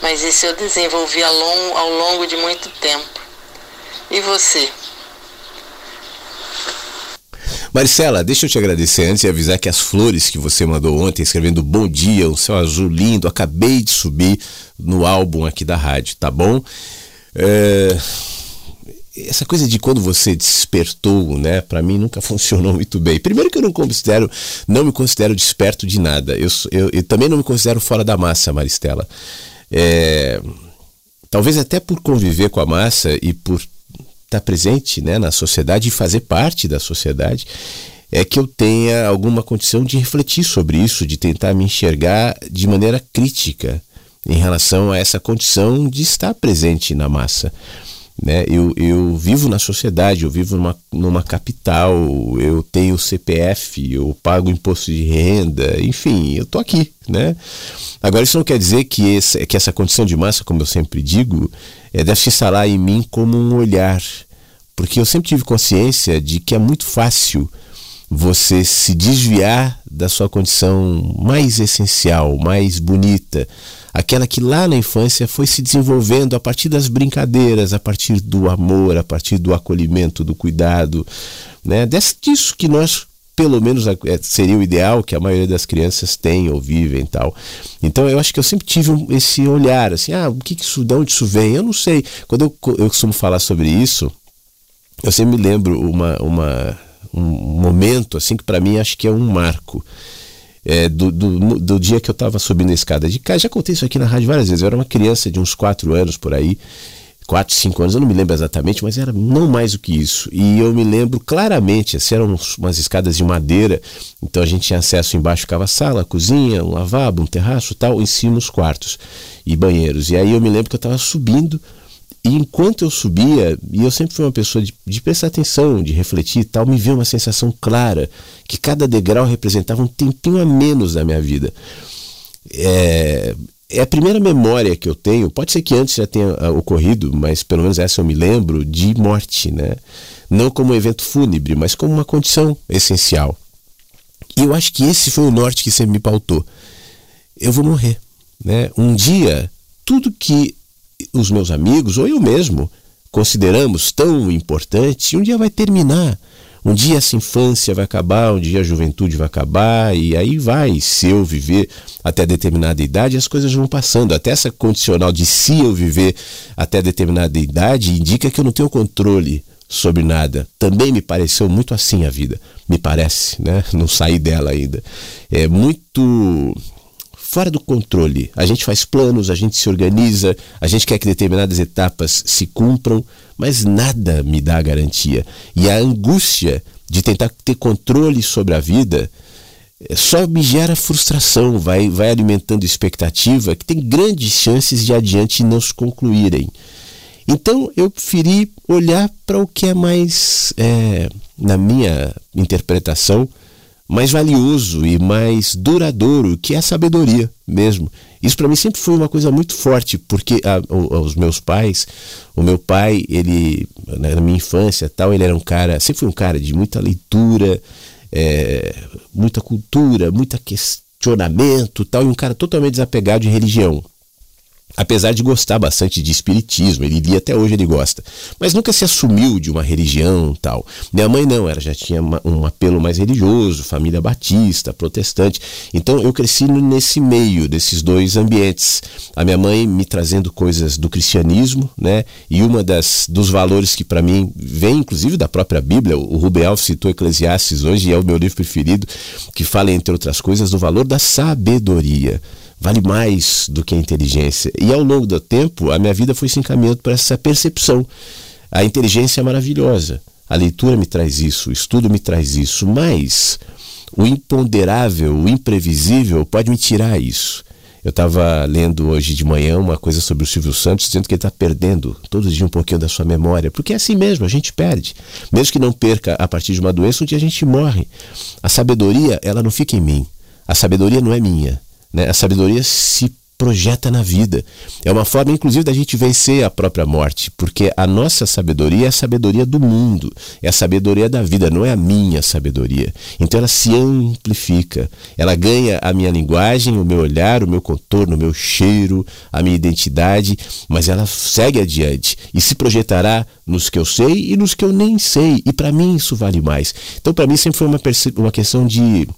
Mas isso eu desenvolvi ao longo, ao longo de muito tempo. E você? Maricela, deixa eu te agradecer antes e avisar que as flores que você mandou ontem, escrevendo bom dia, um céu azul lindo, acabei de subir no álbum aqui da rádio, tá bom? É... Essa coisa de quando você despertou, né, para mim nunca funcionou muito bem. Primeiro que eu não considero, não me considero desperto de nada. Eu, eu, eu também não me considero fora da massa, Maristela. É... Talvez até por conviver com a massa e por estar presente né, na sociedade e fazer parte da sociedade, é que eu tenha alguma condição de refletir sobre isso, de tentar me enxergar de maneira crítica em relação a essa condição de estar presente na massa. Né? Eu, eu vivo na sociedade, eu vivo numa, numa capital, eu tenho CPF, eu pago imposto de renda, enfim, eu tô aqui, né? Agora isso não quer dizer que, esse, que essa condição de massa, como eu sempre digo, é, deve se instalar em mim como um olhar, porque eu sempre tive consciência de que é muito fácil você se desviar da sua condição mais essencial, mais bonita, aquela que lá na infância foi se desenvolvendo a partir das brincadeiras, a partir do amor, a partir do acolhimento, do cuidado, né? Disso que nós pelo menos é, seria o ideal que a maioria das crianças tem ou vivem tal. Então eu acho que eu sempre tive esse olhar assim, ah, o que, que isso, de onde isso vem? Eu não sei. Quando eu, eu costumo falar sobre isso, eu sempre me lembro uma, uma um momento assim que para mim acho que é um marco é, do, do, do, dia que eu estava subindo a escada de casa. Já contei isso aqui na rádio várias vezes. Eu era uma criança de uns 4 anos por aí, 4, 5 anos, eu não me lembro exatamente, mas era não mais do que isso. E eu me lembro claramente, assim, eram umas escadas de madeira, então a gente tinha acesso embaixo, ficava a sala, a cozinha, um lavabo, um terraço tal, em cima os quartos e banheiros. E aí eu me lembro que eu estava subindo e enquanto eu subia, e eu sempre fui uma pessoa de, de, prestar atenção, de refletir e tal, me veio uma sensação clara que cada degrau representava um tempinho a menos da minha vida. É, é a primeira memória que eu tenho, pode ser que antes já tenha ah, ocorrido, mas pelo menos essa eu me lembro, de morte, né? Não como um evento fúnebre, mas como uma condição essencial. E eu acho que esse foi o norte que sempre me pautou. Eu vou morrer, né? Um dia, tudo que os meus amigos ou eu mesmo consideramos tão importante, um dia vai terminar. Um dia essa infância vai acabar, um dia a juventude vai acabar, e aí vai, se eu viver até determinada idade, as coisas vão passando. Até essa condicional de se eu viver até determinada idade indica que eu não tenho controle sobre nada. Também me pareceu muito assim a vida. Me parece, né? Não saí dela ainda. É muito fora do controle. A gente faz planos, a gente se organiza, a gente quer que determinadas etapas se cumpram, mas nada me dá garantia. E a angústia de tentar ter controle sobre a vida eh, só me gera frustração, vai, vai alimentando expectativa que tem grandes chances de adiante não se concluírem. Então eu preferi olhar para o que é mais, é, na minha interpretação, mais valioso e mais duradouro, que é a sabedoria mesmo. Isso para mim sempre foi uma coisa muito forte, porque a, os meus pais, o meu pai, ele na minha infância tal, ele era um cara, sempre foi um cara de muita leitura, é, muita cultura, muita questionamento tal, e um cara totalmente desapegado de religião apesar de gostar bastante de espiritismo, ele lia até hoje ele gosta, mas nunca se assumiu de uma religião tal. Minha mãe não, ela já tinha uma, um apelo mais religioso, família batista, protestante. Então eu cresci nesse meio desses dois ambientes. A minha mãe me trazendo coisas do cristianismo, né? E uma das dos valores que para mim vem inclusive da própria Bíblia, o Rubem citou Eclesiastes hoje e é o meu livro preferido, que fala entre outras coisas do valor da sabedoria vale mais do que a inteligência. E ao longo do tempo, a minha vida foi se encaminhando para essa percepção. A inteligência é maravilhosa, a leitura me traz isso, o estudo me traz isso, mas o imponderável, o imprevisível pode me tirar isso. Eu estava lendo hoje de manhã uma coisa sobre o Silvio Santos, dizendo que ele está perdendo todo dia um pouquinho da sua memória, porque é assim mesmo, a gente perde. Mesmo que não perca a partir de uma doença, um dia a gente morre. A sabedoria, ela não fica em mim. A sabedoria não é minha. Né? A sabedoria se projeta na vida. É uma forma, inclusive, da gente vencer a própria morte, porque a nossa sabedoria é a sabedoria do mundo, é a sabedoria da vida, não é a minha sabedoria. Então ela se amplifica, ela ganha a minha linguagem, o meu olhar, o meu contorno, o meu cheiro, a minha identidade, mas ela segue adiante e se projetará nos que eu sei e nos que eu nem sei. E para mim isso vale mais. Então, para mim sempre foi uma, uma questão de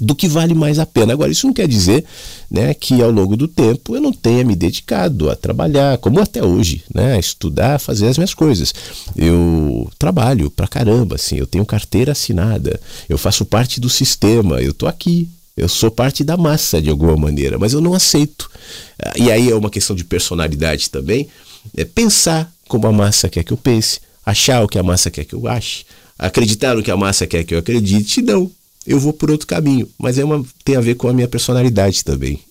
do que vale mais a pena. Agora, isso não quer dizer né, que ao longo do tempo eu não tenha me dedicado a trabalhar, como até hoje, né, estudar, fazer as minhas coisas. Eu trabalho pra caramba, assim, eu tenho carteira assinada, eu faço parte do sistema, eu tô aqui. Eu sou parte da massa de alguma maneira, mas eu não aceito. E aí é uma questão de personalidade também. É pensar como a massa quer que eu pense, achar o que a massa quer que eu ache, acreditar no que a massa quer que eu acredite. Não, eu vou por outro caminho, mas é uma, tem a ver com a minha personalidade também.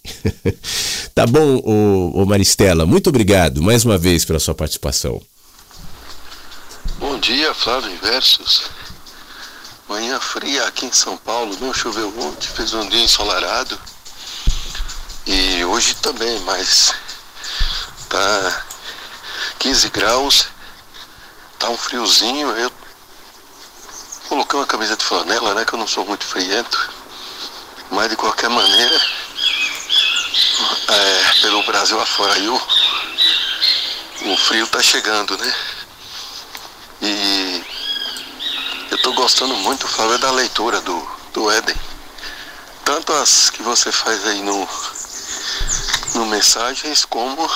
tá bom, ô, ô Maristela, muito obrigado mais uma vez pela sua participação. Bom dia, Flávio Versos. Manhã fria aqui em São Paulo, não choveu ontem, fez um dia ensolarado. E hoje também, mas tá 15 graus, tá um friozinho, eu Coloquei uma camisa de flanela, né? Que eu não sou muito friento. Mas de qualquer maneira, é, pelo Brasil afora aí o, o frio tá chegando, né? E eu tô gostando muito, Flávio, da leitura do, do Éden. Tanto as que você faz aí no, no Mensagens, como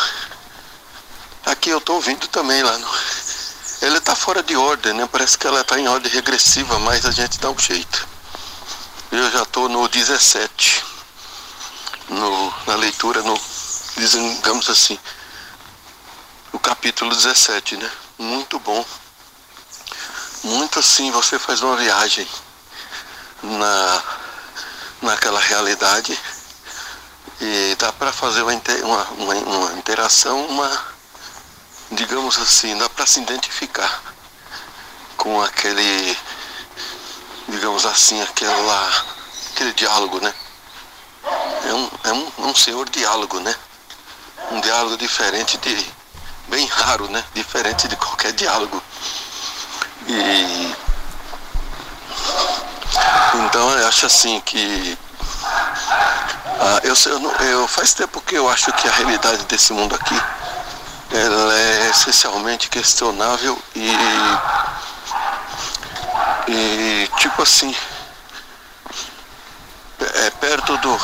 aqui eu tô ouvindo também lá no, ele está fora de ordem, né? Parece que ela está em ordem regressiva, mas a gente dá um jeito. Eu já estou no 17, no, na leitura, no, digamos assim, o capítulo 17, né? Muito bom. Muito assim, você faz uma viagem na, naquela realidade e dá para fazer uma, uma, uma, uma interação, uma digamos assim, dá para se identificar com aquele, digamos assim, aquela, aquele diálogo, né? É um, é um, um senhor diálogo, né? Um diálogo diferente de, bem raro, né? Diferente de qualquer diálogo. E então eu acho assim que ah, eu, eu, eu faz tempo que eu acho que a realidade desse mundo aqui ela é essencialmente questionável e, e tipo assim, é perto do,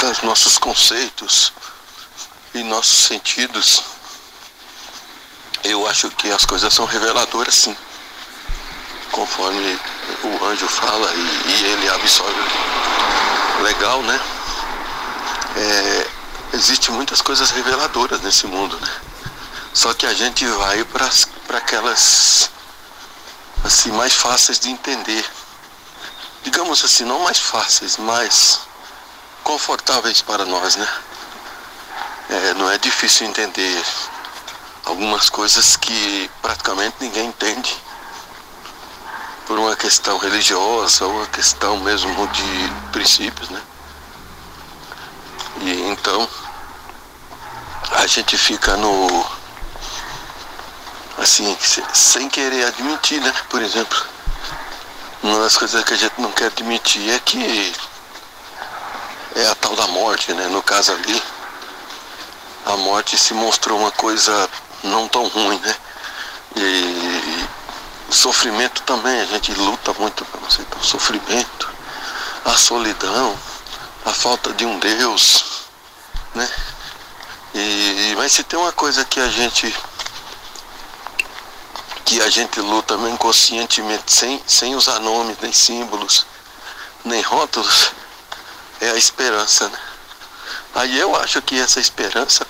dos nossos conceitos e nossos sentidos. Eu acho que as coisas são reveladoras sim. Conforme o anjo fala e, e ele absorve legal, né? É, Existem muitas coisas reveladoras nesse mundo, né? Só que a gente vai para aquelas assim mais fáceis de entender. Digamos assim, não mais fáceis, mas confortáveis para nós, né? É, não é difícil entender algumas coisas que praticamente ninguém entende por uma questão religiosa ou uma questão mesmo de princípios, né? E então a gente fica no assim, sem querer admitir, né? Por exemplo, uma das coisas que a gente não quer admitir é que é a tal da morte, né? No caso ali, a morte se mostrou uma coisa não tão ruim, né? E o sofrimento também, a gente luta muito para não aceitar o sofrimento, a solidão, a falta de um Deus, né? E, mas se tem uma coisa que a gente que a gente luta mesmo conscientemente, sem, sem usar nomes, nem símbolos, nem rótulos, é a esperança. Né? Aí eu acho que essa esperança,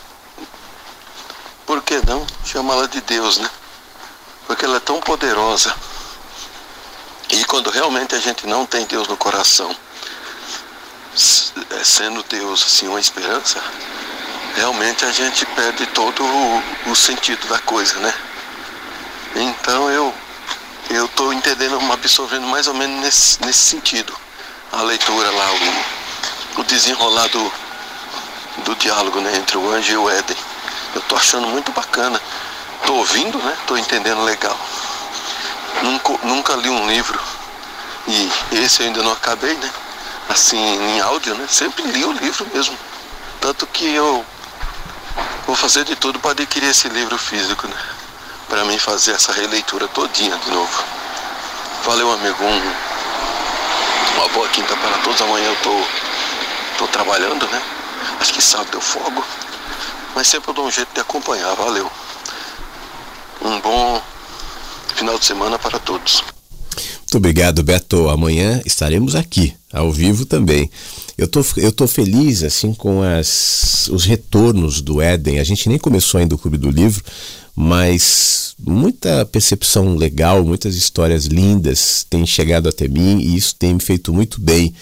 por que não chamá-la de Deus, né? Porque ela é tão poderosa. E quando realmente a gente não tem Deus no coração, é, sendo Deus assim uma esperança, realmente a gente perde todo o, o sentido da coisa, né? Então eu eu estou entendendo, absorvendo mais ou menos nesse, nesse sentido. A leitura lá, o, o desenrolar do, do diálogo né, entre o anjo e o Éden. Eu tô achando muito bacana. Tô ouvindo, né? Tô entendendo legal. Nunca, nunca li um livro e esse eu ainda não acabei, né? Assim, em áudio, né? Sempre li o livro mesmo. Tanto que eu vou fazer de tudo para adquirir esse livro físico, né? Para mim fazer essa releitura todinha de novo. Valeu, amigo. Um, uma boa quinta para todos. Amanhã eu tô, tô trabalhando, né? Acho que sábado eu fogo. Mas sempre eu dou um jeito de acompanhar. Valeu. Um bom final de semana para todos. Muito obrigado, Beto. Amanhã estaremos aqui, ao vivo também. Eu tô, eu tô feliz assim com as, os retornos do Éden. A gente nem começou ainda o Clube do Livro, mas muita percepção legal, muitas histórias lindas têm chegado até mim e isso tem me feito muito bem.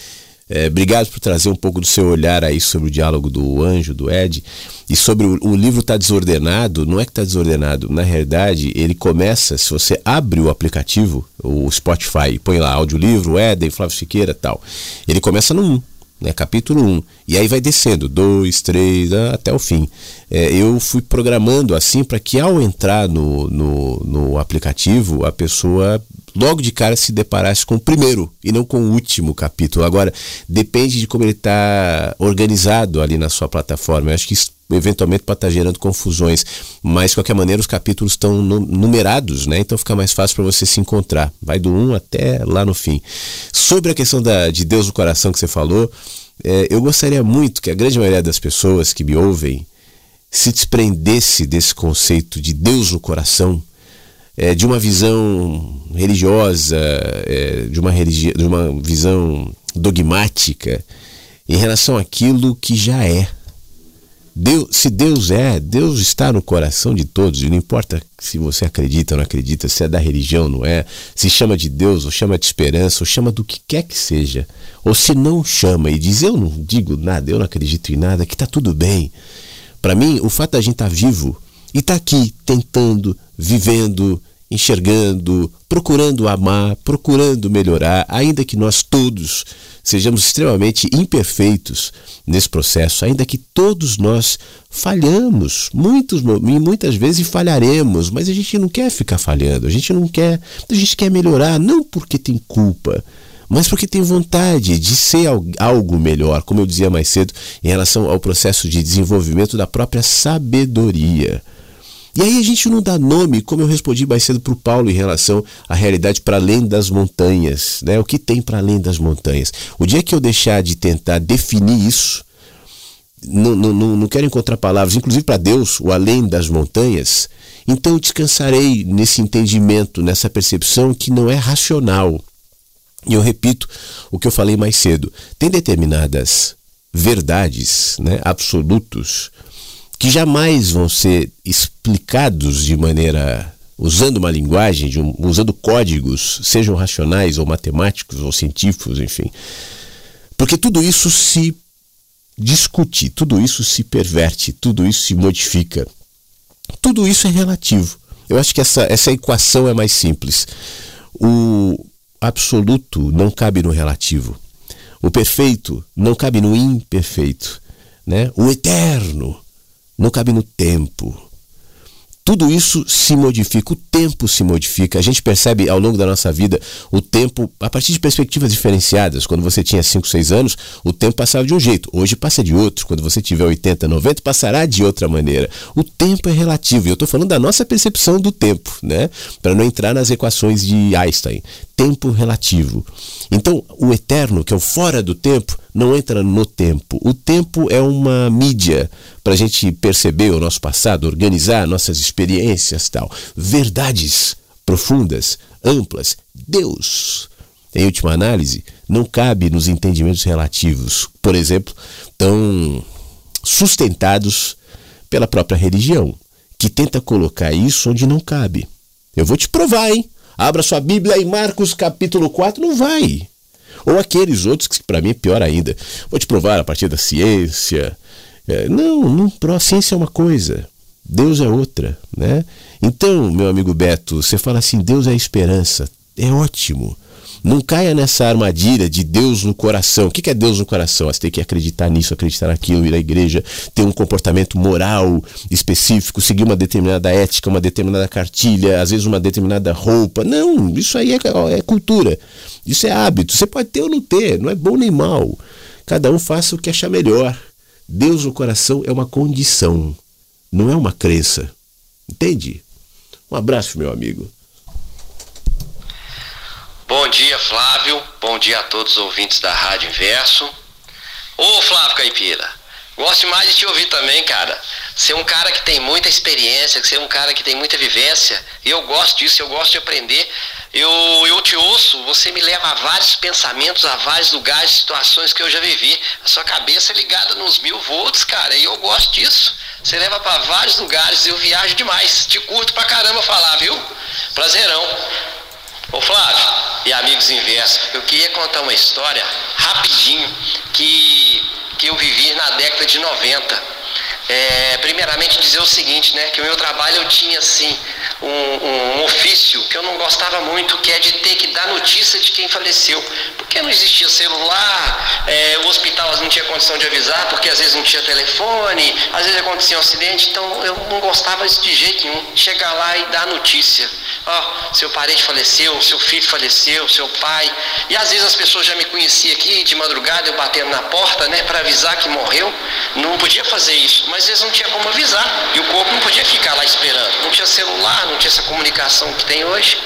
É, obrigado por trazer um pouco do seu olhar aí sobre o diálogo do anjo, do Ed. E sobre o, o livro está desordenado, não é que está desordenado. Na realidade, ele começa, se você abre o aplicativo, o Spotify, põe lá audiolivro, Éden, Flávio Siqueira tal. Ele começa no 1 né, capítulo 1. E aí vai descendo, 2, 3, ah, até o fim. É, eu fui programando assim para que ao entrar no, no, no, aplicativo, a pessoa logo de cara se deparasse com o primeiro e não com o último capítulo. Agora, depende de como ele está organizado ali na sua plataforma. Eu acho que isso eventualmente pode estar tá gerando confusões, mas de qualquer maneira os capítulos estão numerados, né? Então fica mais fácil para você se encontrar. Vai do 1 até lá no fim. Sobre a questão da, de Deus no coração que você falou, é, eu gostaria muito que a grande maioria das pessoas que me ouvem se desprendesse desse conceito de Deus no coração, é, de uma visão religiosa, é, de, uma religi de uma visão dogmática em relação àquilo que já é. Deus, se Deus é, Deus está no coração de todos, e não importa se você acredita ou não acredita, se é da religião, não é, se chama de Deus, ou chama de esperança, ou chama do que quer que seja, ou se não chama e diz eu não digo nada, eu não acredito em nada, que está tudo bem. Para mim, o fato da gente estar tá vivo e estar tá aqui tentando, vivendo, enxergando, procurando amar, procurando melhorar, ainda que nós todos sejamos extremamente imperfeitos nesse processo, ainda que todos nós falhamos, muitos muitas vezes falharemos, mas a gente não quer ficar falhando, a gente não quer, a gente quer melhorar, não porque tem culpa, mas porque tem vontade de ser algo melhor, como eu dizia mais cedo, em relação ao processo de desenvolvimento da própria sabedoria. E aí a gente não dá nome, como eu respondi mais cedo para o Paulo em relação à realidade para além das montanhas, né? O que tem para além das montanhas? O dia que eu deixar de tentar definir isso, não, não, não quero encontrar palavras, inclusive para Deus, o além das montanhas, então eu descansarei nesse entendimento, nessa percepção que não é racional. E eu repito o que eu falei mais cedo: tem determinadas verdades, né, absolutos, que jamais vão ser explicados de maneira usando uma linguagem, um, usando códigos, sejam racionais ou matemáticos ou científicos, enfim. Porque tudo isso se discute, tudo isso se perverte, tudo isso se modifica. Tudo isso é relativo. Eu acho que essa, essa equação é mais simples. O absoluto não cabe no relativo. O perfeito não cabe no imperfeito. Né? O eterno não cabe no tempo. Tudo isso se modifica, o tempo se modifica. A gente percebe ao longo da nossa vida o tempo a partir de perspectivas diferenciadas. Quando você tinha 5, 6 anos, o tempo passava de um jeito, hoje passa de outro. Quando você tiver 80, 90, passará de outra maneira. O tempo é relativo, e eu estou falando da nossa percepção do tempo, né? Para não entrar nas equações de Einstein. Tempo relativo. Então, o eterno, que é o fora do tempo, não entra no tempo. O tempo é uma mídia para a gente perceber o nosso passado, organizar nossas experiências, tal. Verdades profundas, amplas. Deus, em última análise, não cabe nos entendimentos relativos, por exemplo, tão sustentados pela própria religião, que tenta colocar isso onde não cabe. Eu vou te provar, hein? Abra sua Bíblia em Marcos capítulo 4, não vai. Ou aqueles outros que para mim é pior ainda. Vou te provar a partir da ciência. É, não, não, a ciência é uma coisa, Deus é outra, né? Então, meu amigo Beto, você fala assim, Deus é a esperança. É ótimo. Não caia nessa armadilha de Deus no coração. O que é Deus no coração? Você tem que acreditar nisso, acreditar naquilo, ir à igreja, ter um comportamento moral específico, seguir uma determinada ética, uma determinada cartilha, às vezes uma determinada roupa. Não, isso aí é, é cultura. Isso é hábito. Você pode ter ou não ter, não é bom nem mal. Cada um faça o que achar melhor. Deus no coração é uma condição, não é uma crença. Entende? Um abraço, meu amigo. Bom dia, Flávio. Bom dia a todos os ouvintes da Rádio Inverso. Ô, Flávio Caipira, gosto mais de te ouvir também, cara. Você é um cara que tem muita experiência, você é um cara que tem muita vivência. E eu gosto disso, eu gosto de aprender. Eu, eu te ouço, você me leva a vários pensamentos, a vários lugares, situações que eu já vivi. A sua cabeça é ligada nos mil volts, cara, e eu gosto disso. Você leva para vários lugares, eu viajo demais. Te curto pra caramba falar, viu? Prazerão. Ô Flávio e amigos inversos, eu queria contar uma história rapidinho que, que eu vivi na década de 90. É, primeiramente dizer o seguinte, né? Que o meu trabalho eu tinha assim um, um, ofício que eu não gostava muito, que é de ter que dar notícia de quem faleceu. Porque não existia celular, é, o hospital não tinha condição de avisar, porque às vezes não tinha telefone, às vezes acontecia um acidente, então eu não gostava disso de jeito nenhum. Chegar lá e dar notícia. Ó, oh, seu parente faleceu, seu filho faleceu, seu pai. E às vezes as pessoas já me conheciam aqui de madrugada, eu batendo na porta, né, para avisar que morreu. Não podia fazer isso, mas eles não tinha como avisar. E o corpo não podia ficar lá esperando. Não tinha celular, não tinha essa comunicação que tem hoje.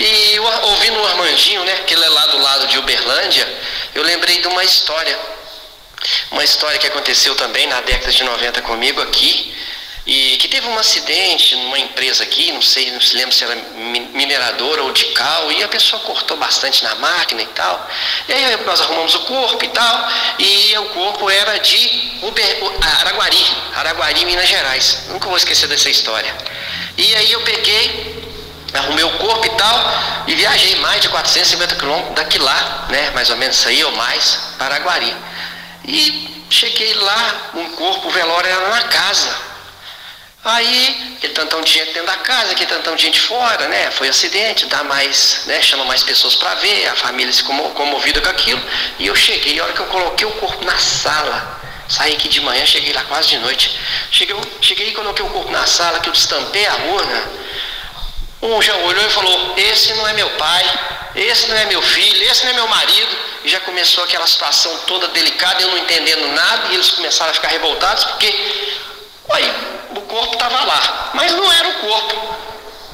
E ouvindo o Armandinho, né, que ele é lá do lado de Uberlândia, eu lembrei de uma história. Uma história que aconteceu também na década de 90 comigo aqui, e que teve um acidente numa empresa aqui, não sei, não se lembra se era mineradora ou de cal, e a pessoa cortou bastante na máquina e tal. E aí nós arrumamos o corpo e tal, e o corpo era de Uber, Araguari, Araguari, Minas Gerais. Nunca vou esquecer dessa história. E aí eu peguei, arrumei o corpo e tal, e viajei mais de 450 quilômetros daqui lá, né, mais ou menos aí ou mais, para Araguari. E cheguei lá, um corpo, o velório era na casa, Aí, que tantão de gente dentro da casa, que tantão de gente fora, né? Foi acidente, dá mais, né? Chama mais pessoas para ver, a família se comovida com aquilo. E eu cheguei, a hora que eu coloquei o corpo na sala, saí aqui de manhã, cheguei lá quase de noite. Cheguei, cheguei e coloquei o corpo na sala, que eu destampei a urna. Um já olhou e falou, esse não é meu pai, esse não é meu filho, esse não é meu marido. E já começou aquela situação toda delicada, eu não entendendo nada, e eles começaram a ficar revoltados, porque, olha, o corpo estava lá, mas não era o corpo.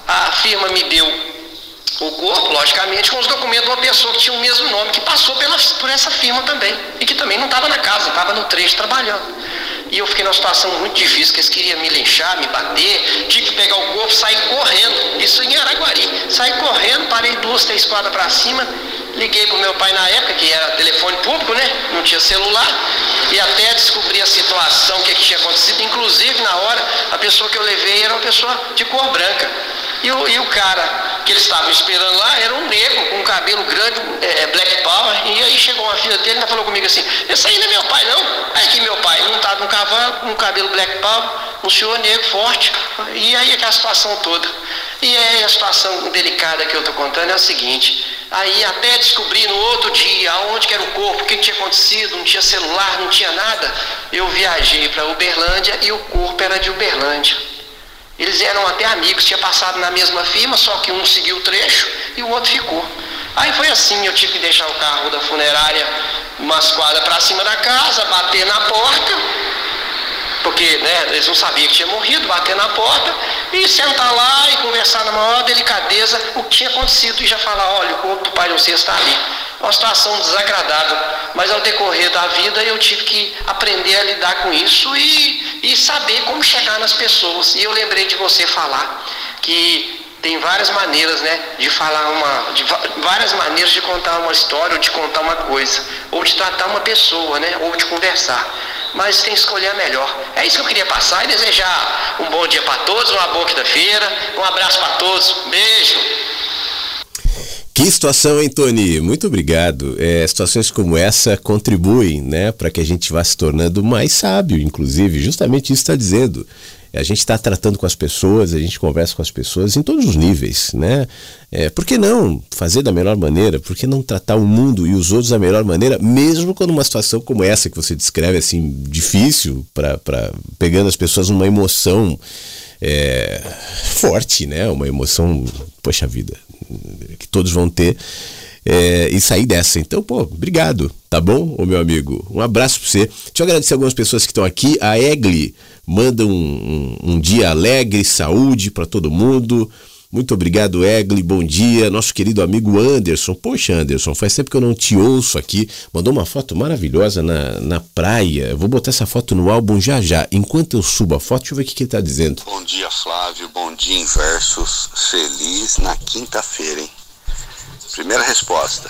A firma me deu o corpo, logicamente, com os documentos de uma pessoa que tinha o mesmo nome, que passou pela, por essa firma também, e que também não estava na casa, estava no trecho trabalhando. E eu fiquei numa situação muito difícil, que eles queriam me linchar, me bater, tive que pegar o corpo, sair correndo, isso em Araguari. Saí correndo, parei duas, três quadras para cima, liguei pro meu pai na época, que era telefone público, né? Não tinha celular, e até descobri a situação, o que, é que tinha acontecido. Inclusive, na hora, a pessoa que eu levei era uma pessoa de cor branca. E o, e o cara que eles estavam esperando lá era um negro, com um cabelo grande, é, é black power. E aí chegou uma filha dele e falou comigo assim, esse aí não é meu pai não. Aí que meu pai estava no cavalo, com um cabelo black power, um senhor negro forte. E aí aquela situação toda. E aí a situação delicada que eu estou contando é o seguinte, aí até descobrir no outro dia aonde que era o corpo, o que tinha acontecido, não tinha celular, não tinha nada, eu viajei para Uberlândia e o corpo era de Uberlândia. Eles eram até amigos, tinha passado na mesma firma, só que um seguiu o trecho e o outro ficou. Aí foi assim, eu tive que deixar o carro da funerária umas quadras para cima da casa, bater na porta, porque né, eles não sabiam que tinha morrido, bater na porta e sentar lá e conversar na maior delicadeza o que tinha acontecido e já falar, olha, o corpo do pai de vocês está ali uma situação desagradável. Mas ao decorrer da vida eu tive que aprender a lidar com isso e, e saber como chegar nas pessoas. E eu lembrei de você falar que tem várias maneiras né, de falar uma. De, várias maneiras de contar uma história, ou de contar uma coisa, ou de tratar uma pessoa, né, ou de conversar. Mas tem que escolher a melhor. É isso que eu queria passar e desejar um bom dia para todos, uma boa quinta-feira, um abraço para todos, beijo. Que situação, hein, Tony? Muito obrigado. É, situações como essa contribuem né, para que a gente vá se tornando mais sábio, inclusive. Justamente isso está dizendo. A gente está tratando com as pessoas, a gente conversa com as pessoas em todos os níveis, né? É, por que não fazer da melhor maneira? Por que não tratar o mundo e os outros da melhor maneira, mesmo quando uma situação como essa que você descreve, assim, difícil, para pegando as pessoas numa emoção é, forte, né? Uma emoção, poxa vida, que todos vão ter é, e sair dessa. Então, pô, obrigado, tá bom, ô meu amigo? Um abraço pra você. Deixa eu agradecer algumas pessoas que estão aqui. A Egli manda um, um, um dia alegre, saúde para todo mundo. Muito obrigado, Egli. Bom dia. Nosso querido amigo Anderson. Poxa, Anderson, faz tempo que eu não te ouço aqui. Mandou uma foto maravilhosa na, na praia. Vou botar essa foto no álbum já já. Enquanto eu subo a foto, deixa eu ver o que, que ele tá dizendo. Bom dia, Flávio. Bom dia, Inversos. Feliz na quinta-feira, hein? Primeira resposta.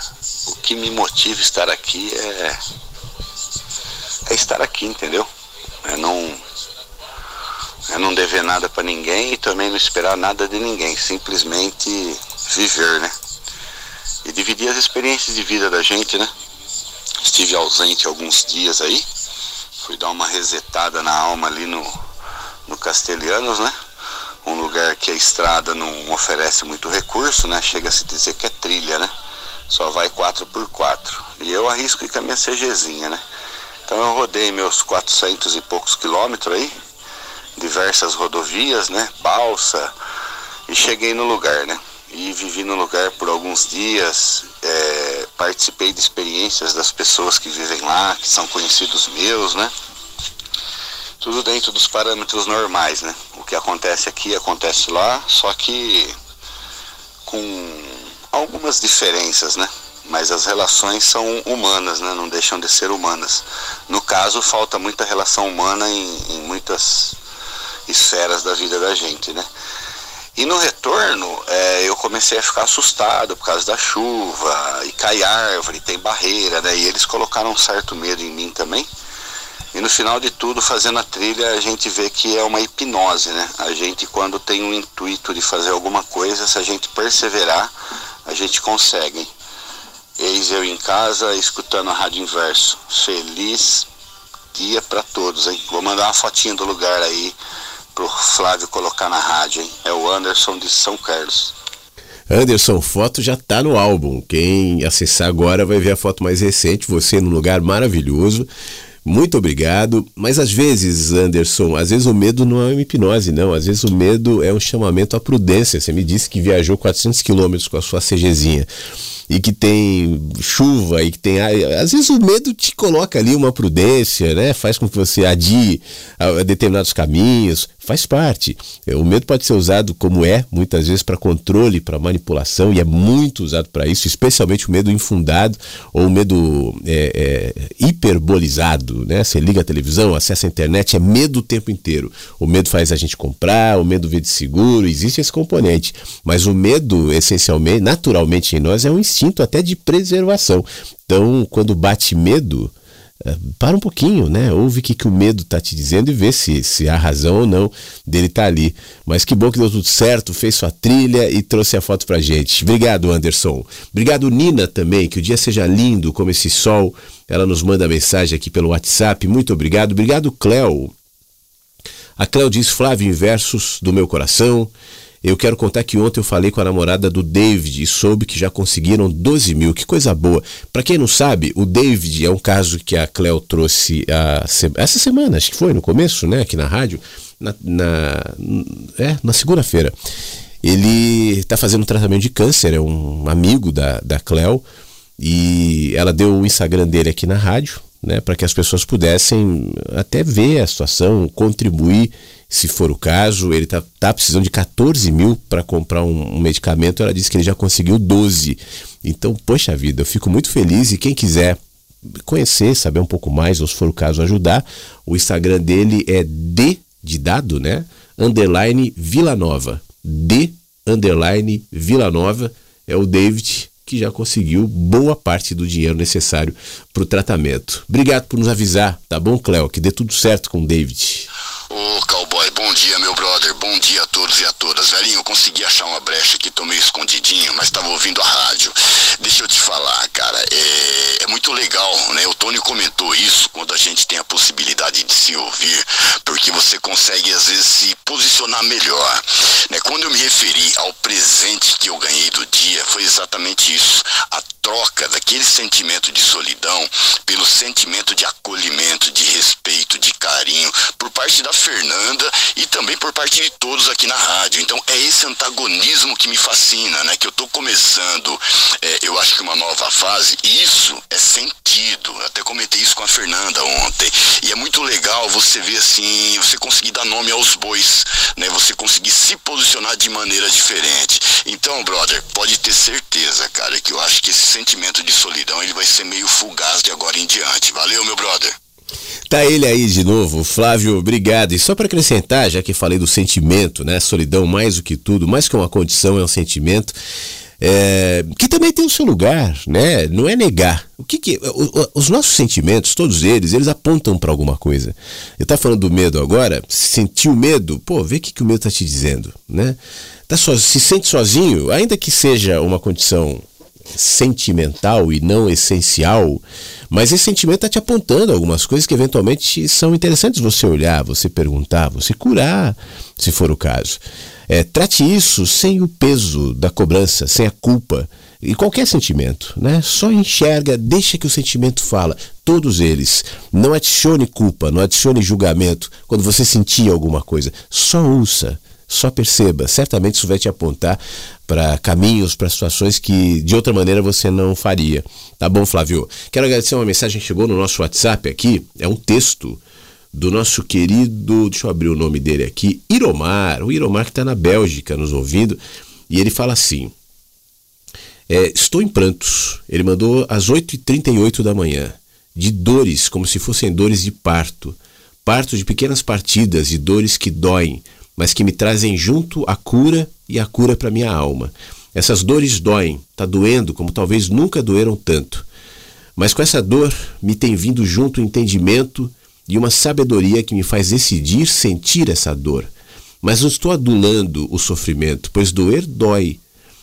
O que me motiva estar aqui é, é estar aqui, entendeu? É não, é não dever nada para ninguém e também não esperar nada de ninguém. Simplesmente viver, né? E dividir as experiências de vida da gente, né? Estive ausente alguns dias aí. Fui dar uma resetada na alma ali no, no Castelhanos, né? um lugar que a estrada não oferece muito recurso, né? Chega a se dizer que é trilha, né? Só vai 4x4. E eu arrisco ir com a minha CGzinha, né? Então eu rodei meus 400 e poucos quilômetros aí, diversas rodovias, né? Balsa, e cheguei no lugar, né? E vivi no lugar por alguns dias, é, participei de experiências das pessoas que vivem lá, que são conhecidos meus, né? tudo dentro dos parâmetros normais, né? O que acontece aqui acontece lá, só que com algumas diferenças, né? Mas as relações são humanas, né? Não deixam de ser humanas. No caso, falta muita relação humana em, em muitas esferas da vida da gente, né? E no retorno, é, eu comecei a ficar assustado por causa da chuva, e cai árvore, tem barreira, né? E eles colocaram um certo medo em mim também. E no final de tudo, fazendo a trilha, a gente vê que é uma hipnose, né? A gente, quando tem um intuito de fazer alguma coisa, se a gente perseverar, a gente consegue. Eis eu em casa, escutando a Rádio Inverso. Feliz dia para todos, hein? Vou mandar uma fotinha do lugar aí pro Flávio colocar na rádio, hein? É o Anderson de São Carlos. Anderson, foto já tá no álbum. Quem acessar agora vai ver a foto mais recente, você num lugar maravilhoso. Muito obrigado. Mas às vezes, Anderson, às vezes o medo não é uma hipnose, não. Às vezes o medo é um chamamento à prudência. Você me disse que viajou 400 quilômetros com a sua CGzinha e que tem chuva e que tem. Às vezes o medo te coloca ali uma prudência, né? Faz com que você adie a determinados caminhos, faz parte. O medo pode ser usado como é, muitas vezes, para controle, para manipulação, e é muito usado para isso, especialmente o medo infundado ou o medo é, é, hiperbolizado. Né? Você liga a televisão, acessa a internet, é medo o tempo inteiro. O medo faz a gente comprar, o medo vê de seguro, existe esse componente. Mas o medo, essencialmente, naturalmente em nós, é um até de preservação. Então, quando bate medo, é, para um pouquinho, né? Ouve o que, que o medo está te dizendo e vê se, se há razão ou não dele estar tá ali. Mas que bom que deu tudo certo, fez sua trilha e trouxe a foto pra gente. Obrigado, Anderson. Obrigado, Nina, também. Que o dia seja lindo como esse sol. Ela nos manda mensagem aqui pelo WhatsApp. Muito obrigado. Obrigado, Cléo. A Cléo diz Flávio Inversos do meu coração. Eu quero contar que ontem eu falei com a namorada do David e soube que já conseguiram 12 mil. Que coisa boa. Para quem não sabe, o David é um caso que a Cleo trouxe a, essa semana, acho que foi no começo, né, aqui na rádio, na, na, é, na segunda-feira. Ele está fazendo tratamento de câncer, é um amigo da, da Cleo, e ela deu o Instagram dele aqui na rádio, né, para que as pessoas pudessem até ver a situação, contribuir se for o caso. Ele está tá precisando de 14 mil para comprar um, um, medicamento. Ela disse que ele já conseguiu 12. Então, poxa vida, eu fico muito feliz e quem quiser conhecer, saber um pouco mais, ou se for o caso ajudar, o Instagram dele é D de dado, né? Underline Vila Nova. D underline Vila Nova é o David que já conseguiu boa parte do dinheiro necessário para o tratamento. Obrigado por nos avisar, tá bom, Cléo? Que dê tudo certo com o David. Ô, bom dia, meu brother. Bom dia a todos e a todas. Velhinho, eu consegui achar uma brecha aqui, tô meio escondidinho, mas tava ouvindo a rádio. Deixa eu te falar, cara, é, é muito legal, né? O Tony comentou isso quando a gente tem a possibilidade de se ouvir, porque você consegue às vezes se posicionar melhor. Né? Quando eu me referi ao presente que eu ganhei do dia, foi exatamente isso. A troca daquele sentimento de solidão pelo sentimento de acolhimento, de respeito, de carinho, por parte da Fernanda e também por parte de todos aqui na rádio. Então é esse antagonismo que me fascina, né? Que eu estou começando, é, eu acho que uma nova fase, isso é sentido. Eu até comentei isso com a Fernanda ontem. E é muito legal você ver assim, você conseguir dar nome aos bois, né? Você conseguir se posicionar de maneira diferente. Então, brother, pode ter certeza, cara, que eu acho que esse sentimento de solidão ele vai ser meio fugaz de agora em diante. Valeu, meu brother. Tá ele aí de novo, Flávio, obrigado. E só para acrescentar, já que falei do sentimento, né? Solidão mais do que tudo, mais que uma condição, é um sentimento. É, que também tem o seu lugar, né? Não é negar. O que, que os nossos sentimentos, todos eles, eles apontam para alguma coisa. Eu tá falando do medo agora, sentiu medo, pô, vê o que, que o medo tá te dizendo, né? Tá so, se sente sozinho, ainda que seja uma condição sentimental e não essencial, mas esse sentimento está te apontando algumas coisas que eventualmente são interessantes você olhar, você perguntar, você curar, se for o caso. É, trate isso sem o peso da cobrança, sem a culpa e qualquer sentimento, né? Só enxerga, deixa que o sentimento fala, todos eles. Não adicione culpa, não adicione julgamento quando você sentir alguma coisa. Só ouça, só perceba. Certamente isso vai te apontar para caminhos, para situações que de outra maneira você não faria. Tá bom, Flávio? Quero agradecer uma mensagem que chegou no nosso WhatsApp aqui. É um texto do nosso querido, deixa eu abrir o nome dele aqui, Iromar. O Iromar que está na Bélgica nos ouvindo. E ele fala assim: é, Estou em prantos. Ele mandou às 8h38 da manhã. De dores, como se fossem dores de parto. Parto de pequenas partidas, de dores que doem mas que me trazem junto a cura e a cura para minha alma. Essas dores doem, está doendo como talvez nunca doeram tanto. Mas com essa dor me tem vindo junto o entendimento e uma sabedoria que me faz decidir sentir essa dor. Mas não estou adulando o sofrimento, pois doer dói.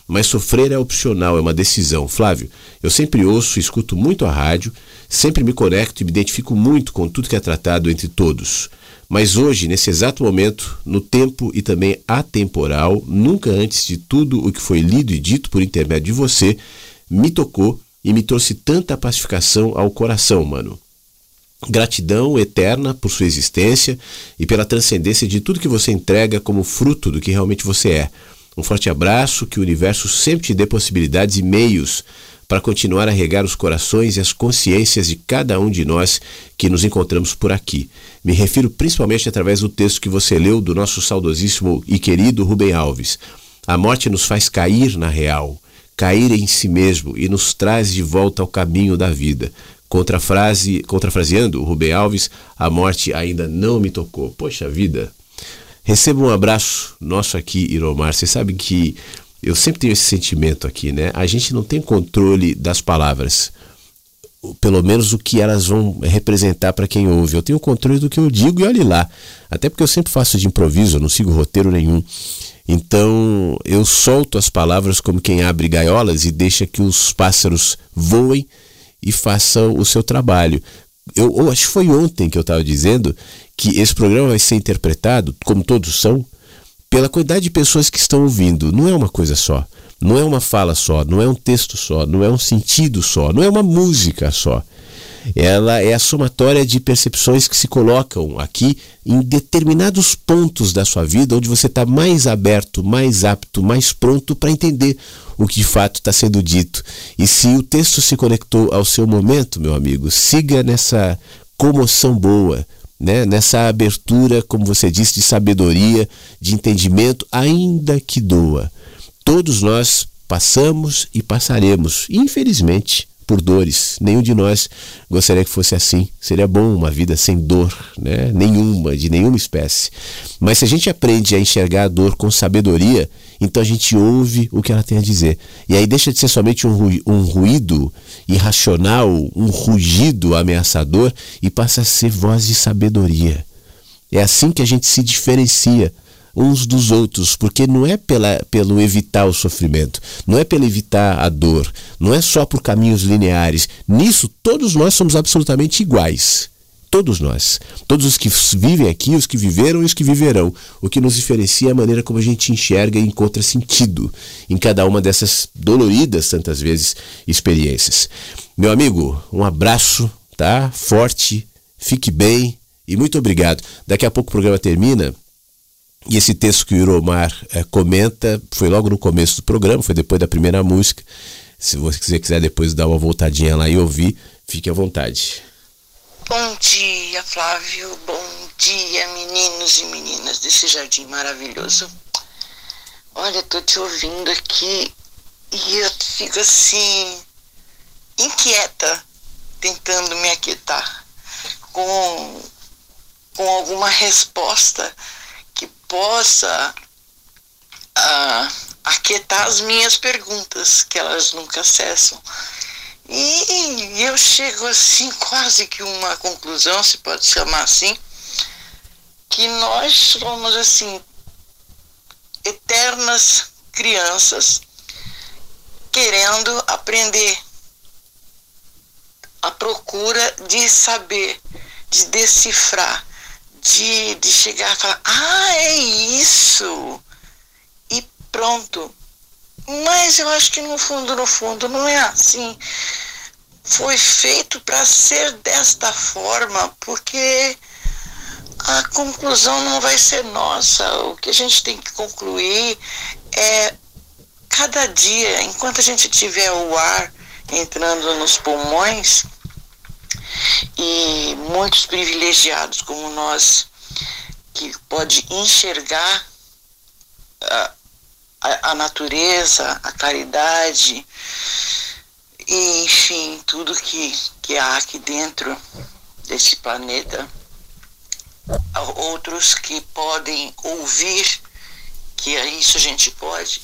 Mas sofrer é opcional, é uma decisão. Flávio, eu sempre ouço e escuto muito a rádio, sempre me conecto e me identifico muito com tudo que é tratado entre todos. Mas hoje, nesse exato momento, no tempo e também atemporal, nunca antes de tudo o que foi lido e dito por intermédio de você, me tocou e me trouxe tanta pacificação ao coração, mano. Gratidão eterna por sua existência e pela transcendência de tudo que você entrega como fruto do que realmente você é. Um forte abraço, que o universo sempre te dê possibilidades e meios para continuar a regar os corações e as consciências de cada um de nós que nos encontramos por aqui. Me refiro principalmente através do texto que você leu do nosso saudosíssimo e querido Rubem Alves. A morte nos faz cair na real, cair em si mesmo e nos traz de volta ao caminho da vida. Contrafrase, contrafraseando Rubem Alves, a morte ainda não me tocou. Poxa vida. Receba um abraço nosso aqui, Iromar. Você sabe que eu sempre tenho esse sentimento aqui, né? A gente não tem controle das palavras, pelo menos o que elas vão representar para quem ouve. Eu tenho controle do que eu digo e olhe lá. Até porque eu sempre faço de improviso, eu não sigo roteiro nenhum. Então eu solto as palavras como quem abre gaiolas e deixa que os pássaros voem e façam o seu trabalho. Eu, eu acho que foi ontem que eu estava dizendo que esse programa vai ser interpretado, como todos são, pela quantidade de pessoas que estão ouvindo. Não é uma coisa só. Não é uma fala só, não é um texto só, não é um sentido só, não é uma música só. Ela é a somatória de percepções que se colocam aqui em determinados pontos da sua vida onde você está mais aberto, mais apto, mais pronto para entender o que de fato está sendo dito. E se o texto se conectou ao seu momento, meu amigo, siga nessa comoção boa, né, nessa abertura, como você disse, de sabedoria, de entendimento, ainda que doa. Todos nós passamos e passaremos, infelizmente, por dores. Nenhum de nós gostaria que fosse assim. Seria bom uma vida sem dor, né? nenhuma, de nenhuma espécie. Mas se a gente aprende a enxergar a dor com sabedoria, então a gente ouve o que ela tem a dizer. E aí deixa de ser somente um, ru um ruído irracional, um rugido ameaçador e passa a ser voz de sabedoria. É assim que a gente se diferencia uns dos outros, porque não é pela, pelo evitar o sofrimento, não é pelo evitar a dor, não é só por caminhos lineares. Nisso, todos nós somos absolutamente iguais. todos nós, todos os que vivem aqui, os que viveram e os que viverão, o que nos diferencia é a maneira como a gente enxerga e encontra sentido em cada uma dessas doloridas, tantas vezes, experiências. Meu amigo, um abraço, tá? Forte, fique bem e muito obrigado. Daqui a pouco o programa termina. E esse texto que o Iromar é, comenta foi logo no começo do programa, foi depois da primeira música. Se você quiser depois dar uma voltadinha lá e ouvir, fique à vontade. Bom dia, Flávio. Bom dia, meninos e meninas desse jardim maravilhoso. Olha, tô te ouvindo aqui e eu fico assim inquieta, tentando me aquietar com com alguma resposta possa uh, aquietar as minhas perguntas, que elas nunca cessam. E eu chego assim, quase que uma conclusão, se pode chamar assim, que nós somos assim, eternas crianças querendo aprender, à procura de saber, de decifrar, de, de chegar e falar, ah, é isso! E pronto. Mas eu acho que no fundo, no fundo, não é assim. Foi feito para ser desta forma, porque a conclusão não vai ser nossa. O que a gente tem que concluir é cada dia, enquanto a gente tiver o ar entrando nos pulmões, e muitos privilegiados como nós, que pode enxergar a, a, a natureza, a caridade, e, enfim, tudo que, que há aqui dentro desse planeta. Outros que podem ouvir, que isso a gente pode,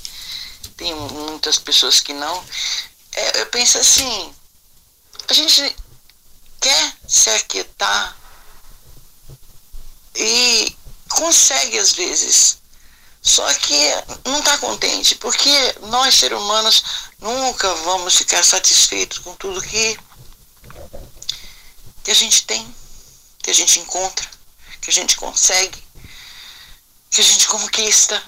tem muitas pessoas que não. É, eu penso assim, a gente quer se aquietar e consegue às vezes. Só que não está contente, porque nós, seres humanos, nunca vamos ficar satisfeitos com tudo que, que a gente tem, que a gente encontra, que a gente consegue, que a gente conquista.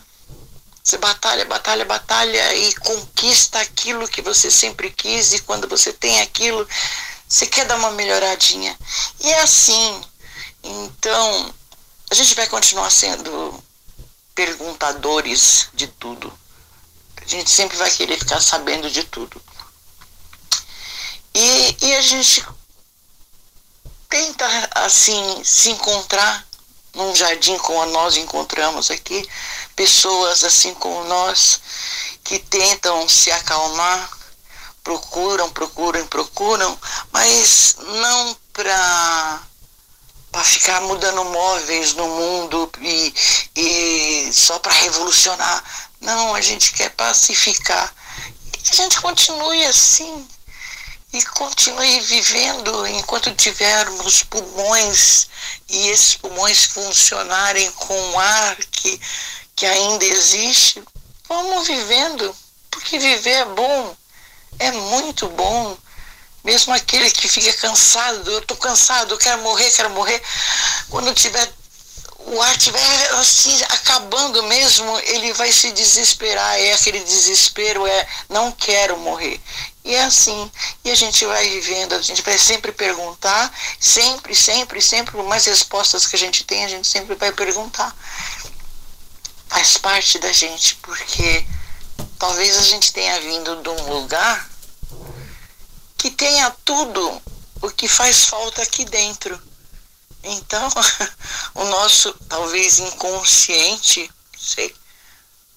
Você batalha, batalha, batalha e conquista aquilo que você sempre quis, e quando você tem aquilo, você quer dar uma melhoradinha. E é assim. Então, a gente vai continuar sendo perguntadores de tudo. A gente sempre vai querer ficar sabendo de tudo. E, e a gente tenta, assim, se encontrar num jardim como nós encontramos aqui, pessoas assim como nós, que tentam se acalmar, procuram, procuram, procuram, mas não para para ficar mudando móveis no mundo e, e só para revolucionar. Não, a gente quer pacificar. E que a gente continue assim e continue vivendo enquanto tivermos pulmões e esses pulmões funcionarem com o ar que, que ainda existe. Vamos vivendo, porque viver é bom é muito bom. Mesmo aquele que fica cansado, eu estou cansado, eu quero morrer, quero morrer. Quando tiver o ar estiver assim acabando mesmo, ele vai se desesperar. É aquele desespero, é não quero morrer. E é assim. E a gente vai vivendo, a gente vai sempre perguntar, sempre, sempre, sempre, por mais respostas que a gente tem, a gente sempre vai perguntar. Faz parte da gente, porque talvez a gente tenha vindo de um lugar que tenha tudo o que faz falta aqui dentro. Então, o nosso talvez inconsciente, sei,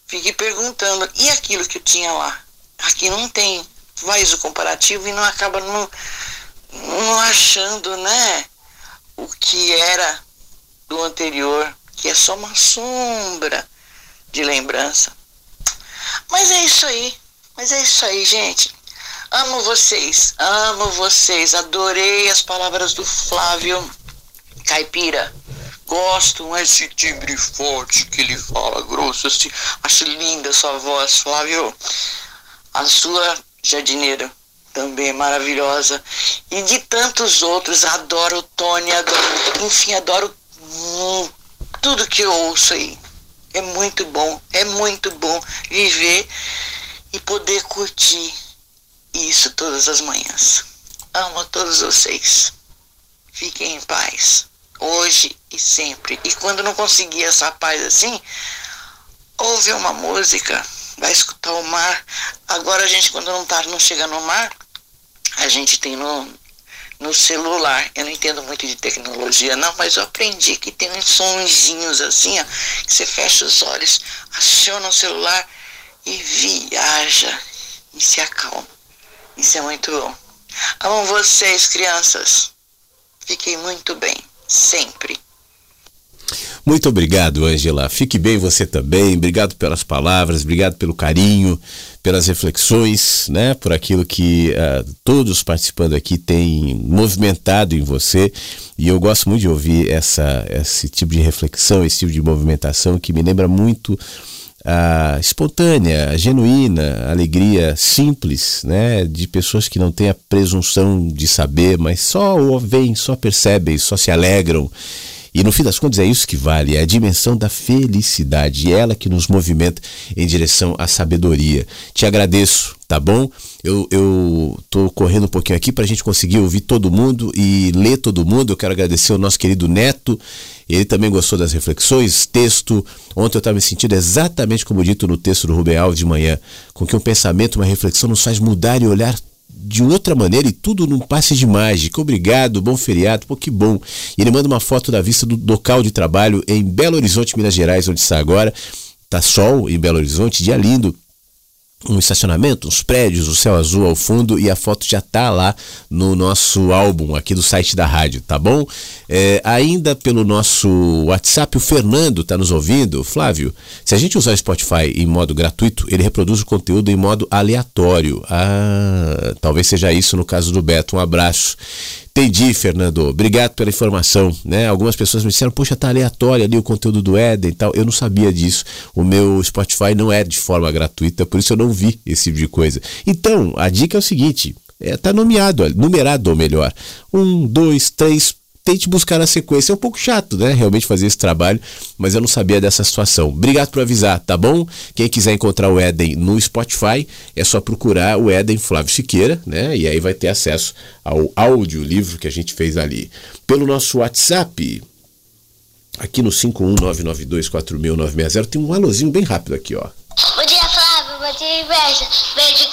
fique perguntando, e aquilo que eu tinha lá? Aqui não tem. Faz o comparativo e não acaba não, não achando, né? O que era do anterior, que é só uma sombra de lembrança. Mas é isso aí. Mas é isso aí, gente. Amo vocês, amo vocês. Adorei as palavras do Flávio Caipira. Gosto esse timbre forte que ele fala, grosso. Assim. Acho linda a sua voz, Flávio. A sua jardineira também maravilhosa. E de tantos outros, adoro o Tony, adoro, enfim, adoro hum, tudo que eu ouço aí. É muito bom, é muito bom viver e poder curtir isso todas as manhãs. Amo a todos vocês. Fiquem em paz, hoje e sempre. E quando não conseguir essa paz assim, ouve uma música, vai escutar o mar. Agora a gente, quando não tá, não chega no mar, a gente tem no, no celular. Eu não entendo muito de tecnologia, não, mas eu aprendi que tem uns sonzinhos assim, ó, que você fecha os olhos, aciona o celular e viaja e se acalma. Isso é muito bom. Amo vocês, crianças. Fiquem muito bem, sempre. Muito obrigado, Angela. Fique bem você também. Obrigado pelas palavras, obrigado pelo carinho, pelas reflexões, né? Por aquilo que uh, todos participando aqui têm movimentado em você. E eu gosto muito de ouvir essa, esse tipo de reflexão, esse tipo de movimentação que me lembra muito a espontânea, a genuína alegria simples, né, de pessoas que não têm a presunção de saber, mas só ouvem, só percebem, só se alegram e no fim das contas é isso que vale, é a dimensão da felicidade, é ela que nos movimenta em direção à sabedoria. Te agradeço, tá bom? Eu, eu tô correndo um pouquinho aqui para a gente conseguir ouvir todo mundo e ler todo mundo. Eu quero agradecer ao nosso querido Neto, ele também gostou das reflexões, texto. Ontem eu estava me sentindo exatamente como dito no texto do Rubem Alves de manhã, com que um pensamento, uma reflexão nos faz mudar e olhar de outra maneira e tudo num passe de mágica. Obrigado, bom feriado, pô, que bom. E ele manda uma foto da vista do local de trabalho em Belo Horizonte, Minas Gerais, onde está agora. Tá sol em Belo Horizonte, dia lindo um estacionamento, uns prédios, o céu azul ao fundo e a foto já tá lá no nosso álbum aqui do site da rádio, tá bom? É, ainda pelo nosso WhatsApp, o Fernando tá nos ouvindo. Flávio, se a gente usar o Spotify em modo gratuito, ele reproduz o conteúdo em modo aleatório. Ah, talvez seja isso no caso do Beto. Um abraço. Entendi, Fernando. Obrigado pela informação. Né? Algumas pessoas me disseram, poxa, tá aleatório ali o conteúdo do Éden e tal. Eu não sabia disso. O meu Spotify não é de forma gratuita, por isso eu não vi esse tipo de coisa. Então, a dica é o seguinte: é, tá nomeado, numerado ou melhor. Um, dois, três tente buscar na sequência. É um pouco chato, né? Realmente fazer esse trabalho, mas eu não sabia dessa situação. Obrigado por avisar, tá bom? Quem quiser encontrar o Éden no Spotify, é só procurar o Éden Flávio Siqueira, né? E aí vai ter acesso ao áudio livro que a gente fez ali. Pelo nosso WhatsApp, aqui no 51992400960, tem um alôzinho bem rápido aqui, ó. Bom dia, Flávio. Bom dia, Inveja. Beijo.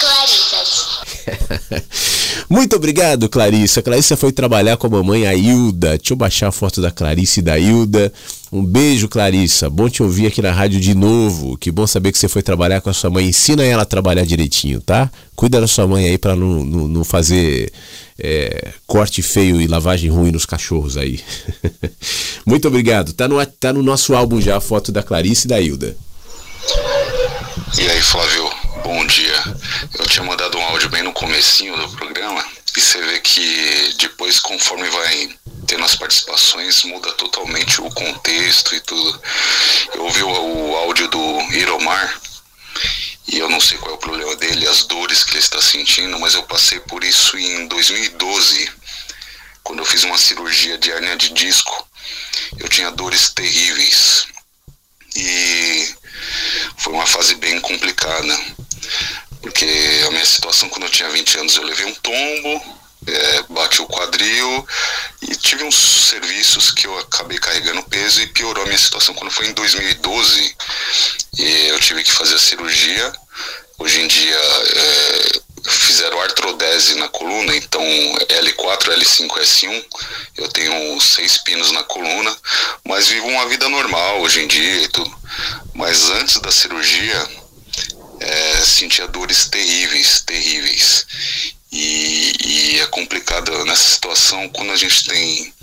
Muito obrigado, Clarissa. Clarissa foi trabalhar com a mamãe Ailda. Deixa eu baixar a foto da Clarice e da Ailda. Um beijo, Clarissa. Bom te ouvir aqui na rádio de novo. Que bom saber que você foi trabalhar com a sua mãe. Ensina ela a trabalhar direitinho, tá? Cuida da sua mãe aí para não, não, não, fazer é, corte feio e lavagem ruim nos cachorros aí. Muito obrigado. Tá no, tá no nosso álbum já a foto da Clarice e da Hilda. E aí, Flávio? Bom dia. Eu tinha mandado um áudio bem no comecinho do programa e você vê que depois, conforme vai tendo as participações, muda totalmente o contexto e tudo. Eu ouvi o, o áudio do Iromar e eu não sei qual é o problema dele, as dores que ele está sentindo, mas eu passei por isso em 2012, quando eu fiz uma cirurgia de hernia de disco. Eu tinha dores terríveis. E foi uma fase bem complicada. Porque a minha situação quando eu tinha 20 anos eu levei um tombo, é, bati o quadril e tive uns serviços que eu acabei carregando peso e piorou a minha situação quando foi em 2012 e eu tive que fazer a cirurgia. Hoje em dia é, fizeram artrodese na coluna, então L4, L5, S1, eu tenho seis pinos na coluna, mas vivo uma vida normal hoje em dia e tudo. Mas antes da cirurgia, é, sentia dores terríveis, terríveis. E, e, é complicado nessa situação quando a gente tem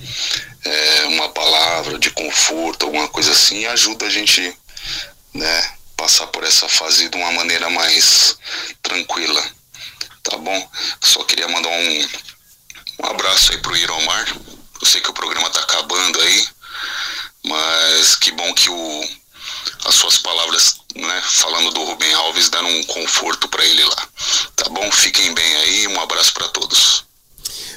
é, uma palavra de conforto, alguma coisa assim, ajuda a gente né, passar por essa fase de uma maneira mais tranquila. Tá bom? Só queria mandar um, um abraço aí pro Iromar. Eu sei que o programa tá acabando aí, mas que bom que o, as suas palavras, né, falando do Rubem Alves, deram um conforto para ele lá. Tá bom? Fiquem bem aí. Um abraço a todos.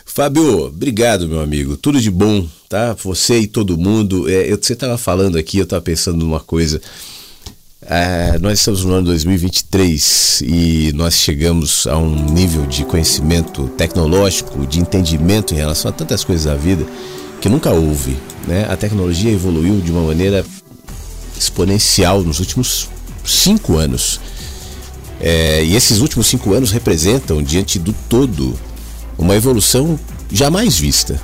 Fábio, obrigado, meu amigo. Tudo de bom, tá? Você e todo mundo. É, eu, você estava falando aqui, eu estava pensando numa coisa. É, nós estamos no ano 2023 e nós chegamos a um nível de conhecimento tecnológico, de entendimento em relação a tantas coisas da vida que nunca houve. Né? A tecnologia evoluiu de uma maneira exponencial nos últimos cinco anos. É, e esses últimos cinco anos representam, diante do todo, uma evolução jamais vista.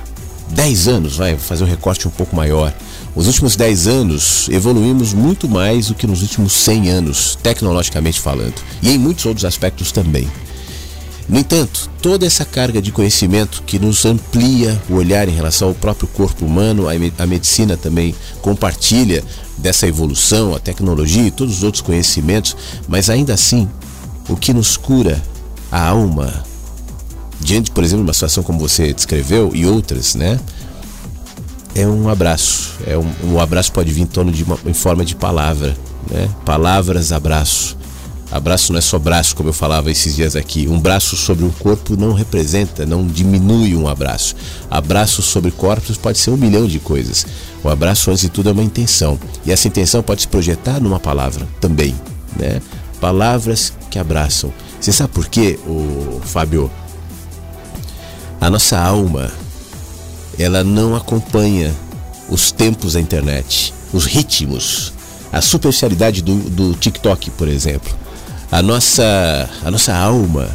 Dez anos, vai fazer um recorte um pouco maior. Os últimos dez anos evoluímos muito mais do que nos últimos cem anos, tecnologicamente falando, e em muitos outros aspectos também. No entanto, toda essa carga de conhecimento que nos amplia o olhar em relação ao próprio corpo humano, a medicina também compartilha dessa evolução, a tecnologia e todos os outros conhecimentos, mas ainda assim, o que nos cura a alma, diante, por exemplo, de uma situação como você descreveu e outras, né? É um abraço. É um, um abraço pode vir em de uma, em forma de palavra, né? Palavras, abraço. Abraço não é só braço, como eu falava esses dias aqui. Um braço sobre um corpo não representa, não diminui um abraço. Abraço sobre corpos pode ser um milhão de coisas. O abraço, antes de tudo, é uma intenção. E essa intenção pode se projetar numa palavra também. Né? Palavras que abraçam. Você sabe por quê, o Fábio? A nossa alma, ela não acompanha os tempos da internet, os ritmos, a superficialidade do, do TikTok, por exemplo a nossa, a nossa alma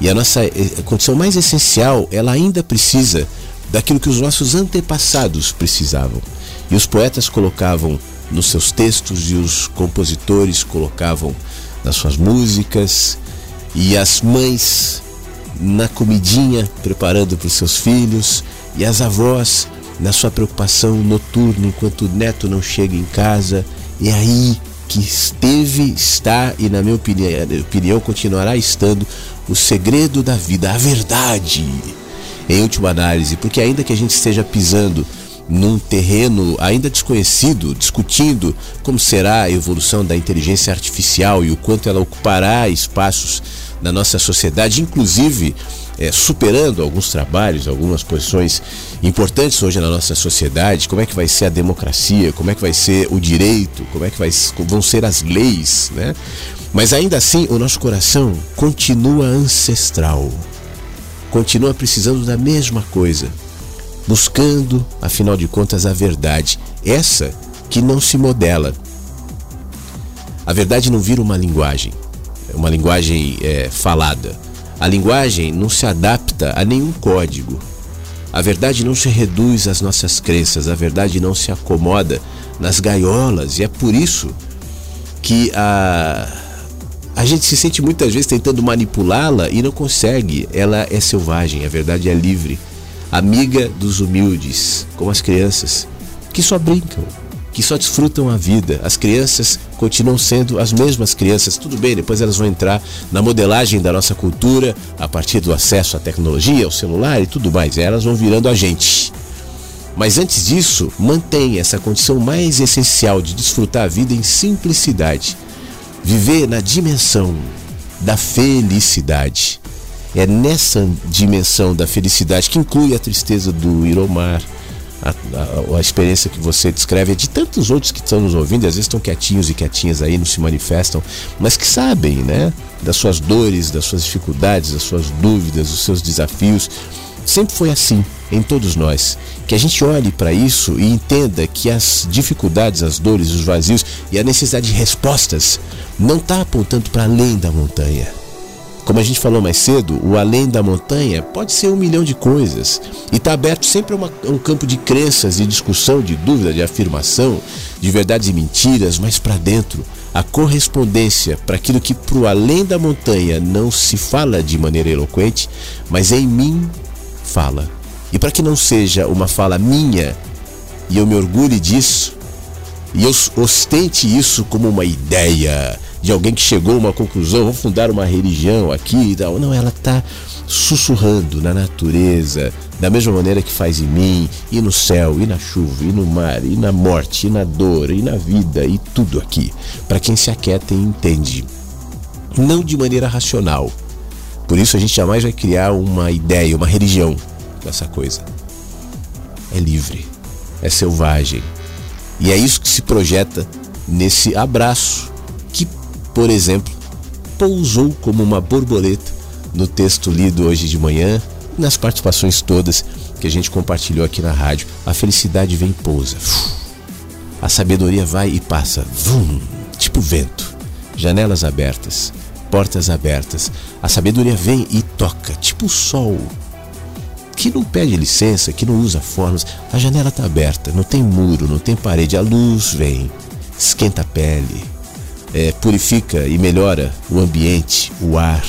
e a nossa eh, condição mais essencial, ela ainda precisa daquilo que os nossos antepassados precisavam. E os poetas colocavam nos seus textos e os compositores colocavam nas suas músicas e as mães na comidinha preparando para os seus filhos e as avós na sua preocupação noturna enquanto o neto não chega em casa. E aí que esteve, está e, na minha opinião, opinião, continuará estando o segredo da vida, a verdade, em última análise, porque ainda que a gente esteja pisando num terreno ainda desconhecido, discutindo como será a evolução da inteligência artificial e o quanto ela ocupará espaços na nossa sociedade, inclusive é, superando alguns trabalhos, algumas posições importantes hoje na nossa sociedade, como é que vai ser a democracia, como é que vai ser o direito, como é que vai, vão ser as leis, né? Mas ainda assim, o nosso coração continua ancestral, continua precisando da mesma coisa, buscando, afinal de contas, a verdade, essa que não se modela. A verdade não vira uma linguagem, uma linguagem é, falada a linguagem não se adapta a nenhum código. A verdade não se reduz às nossas crenças, a verdade não se acomoda nas gaiolas, e é por isso que a, a gente se sente muitas vezes tentando manipulá-la e não consegue. Ela é selvagem, a verdade é livre, amiga dos humildes, como as crianças, que só brincam, que só desfrutam a vida. As crianças continuam sendo as mesmas crianças. Tudo bem, depois elas vão entrar na modelagem da nossa cultura a partir do acesso à tecnologia, ao celular e tudo mais. Elas vão virando a gente. Mas antes disso, mantém essa condição mais essencial de desfrutar a vida em simplicidade. Viver na dimensão da felicidade. É nessa dimensão da felicidade que inclui a tristeza do Iromar, a, a, a, experiência que você descreve é de tantos outros que estão nos ouvindo, e às vezes estão quietinhos e quietinhas aí, não se manifestam, mas que sabem, né, das suas dores, das suas dificuldades, das suas dúvidas, dos seus desafios. Sempre foi assim em todos nós. Que a gente olhe para isso e entenda que as dificuldades, as dores, os vazios e a necessidade de respostas não está apontando para além da montanha como a gente falou mais cedo, o além da montanha pode ser um milhão de coisas e está aberto sempre a, uma, a um campo de crenças, de discussão, de dúvida, de afirmação, de verdades e mentiras, mas para dentro a correspondência para aquilo que para o além da montanha não se fala de maneira eloquente, mas em mim fala. E para que não seja uma fala minha e eu me orgulhe disso e eu ostente isso como uma ideia de alguém que chegou a uma conclusão, vou fundar uma religião aqui e tal. Não, ela está sussurrando na natureza, da mesma maneira que faz em mim, e no céu, e na chuva, e no mar, e na morte, e na dor, e na vida, e tudo aqui. Para quem se aquieta e entende. Não de maneira racional, Por isso a gente jamais vai criar uma ideia, uma religião com essa coisa. É livre, é selvagem. E é isso que se projeta nesse abraço por exemplo, pousou como uma borboleta no texto lido hoje de manhã, nas participações todas que a gente compartilhou aqui na rádio. A felicidade vem e pousa. A sabedoria vai e passa. Vum, tipo vento. Janelas abertas, portas abertas. A sabedoria vem e toca, tipo o sol. Que não pede licença, que não usa formas. A janela está aberta, não tem muro, não tem parede. A luz vem, esquenta a pele, é, purifica e melhora o ambiente, o ar.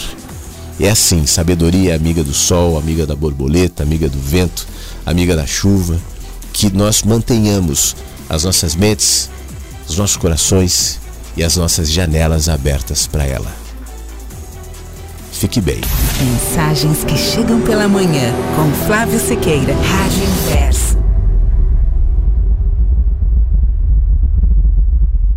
É assim, sabedoria amiga do sol, amiga da borboleta, amiga do vento, amiga da chuva. Que nós mantenhamos as nossas mentes, os nossos corações e as nossas janelas abertas para ela. Fique bem. Mensagens que chegam pela manhã com Flávio Sequeira, Rádio Inverso.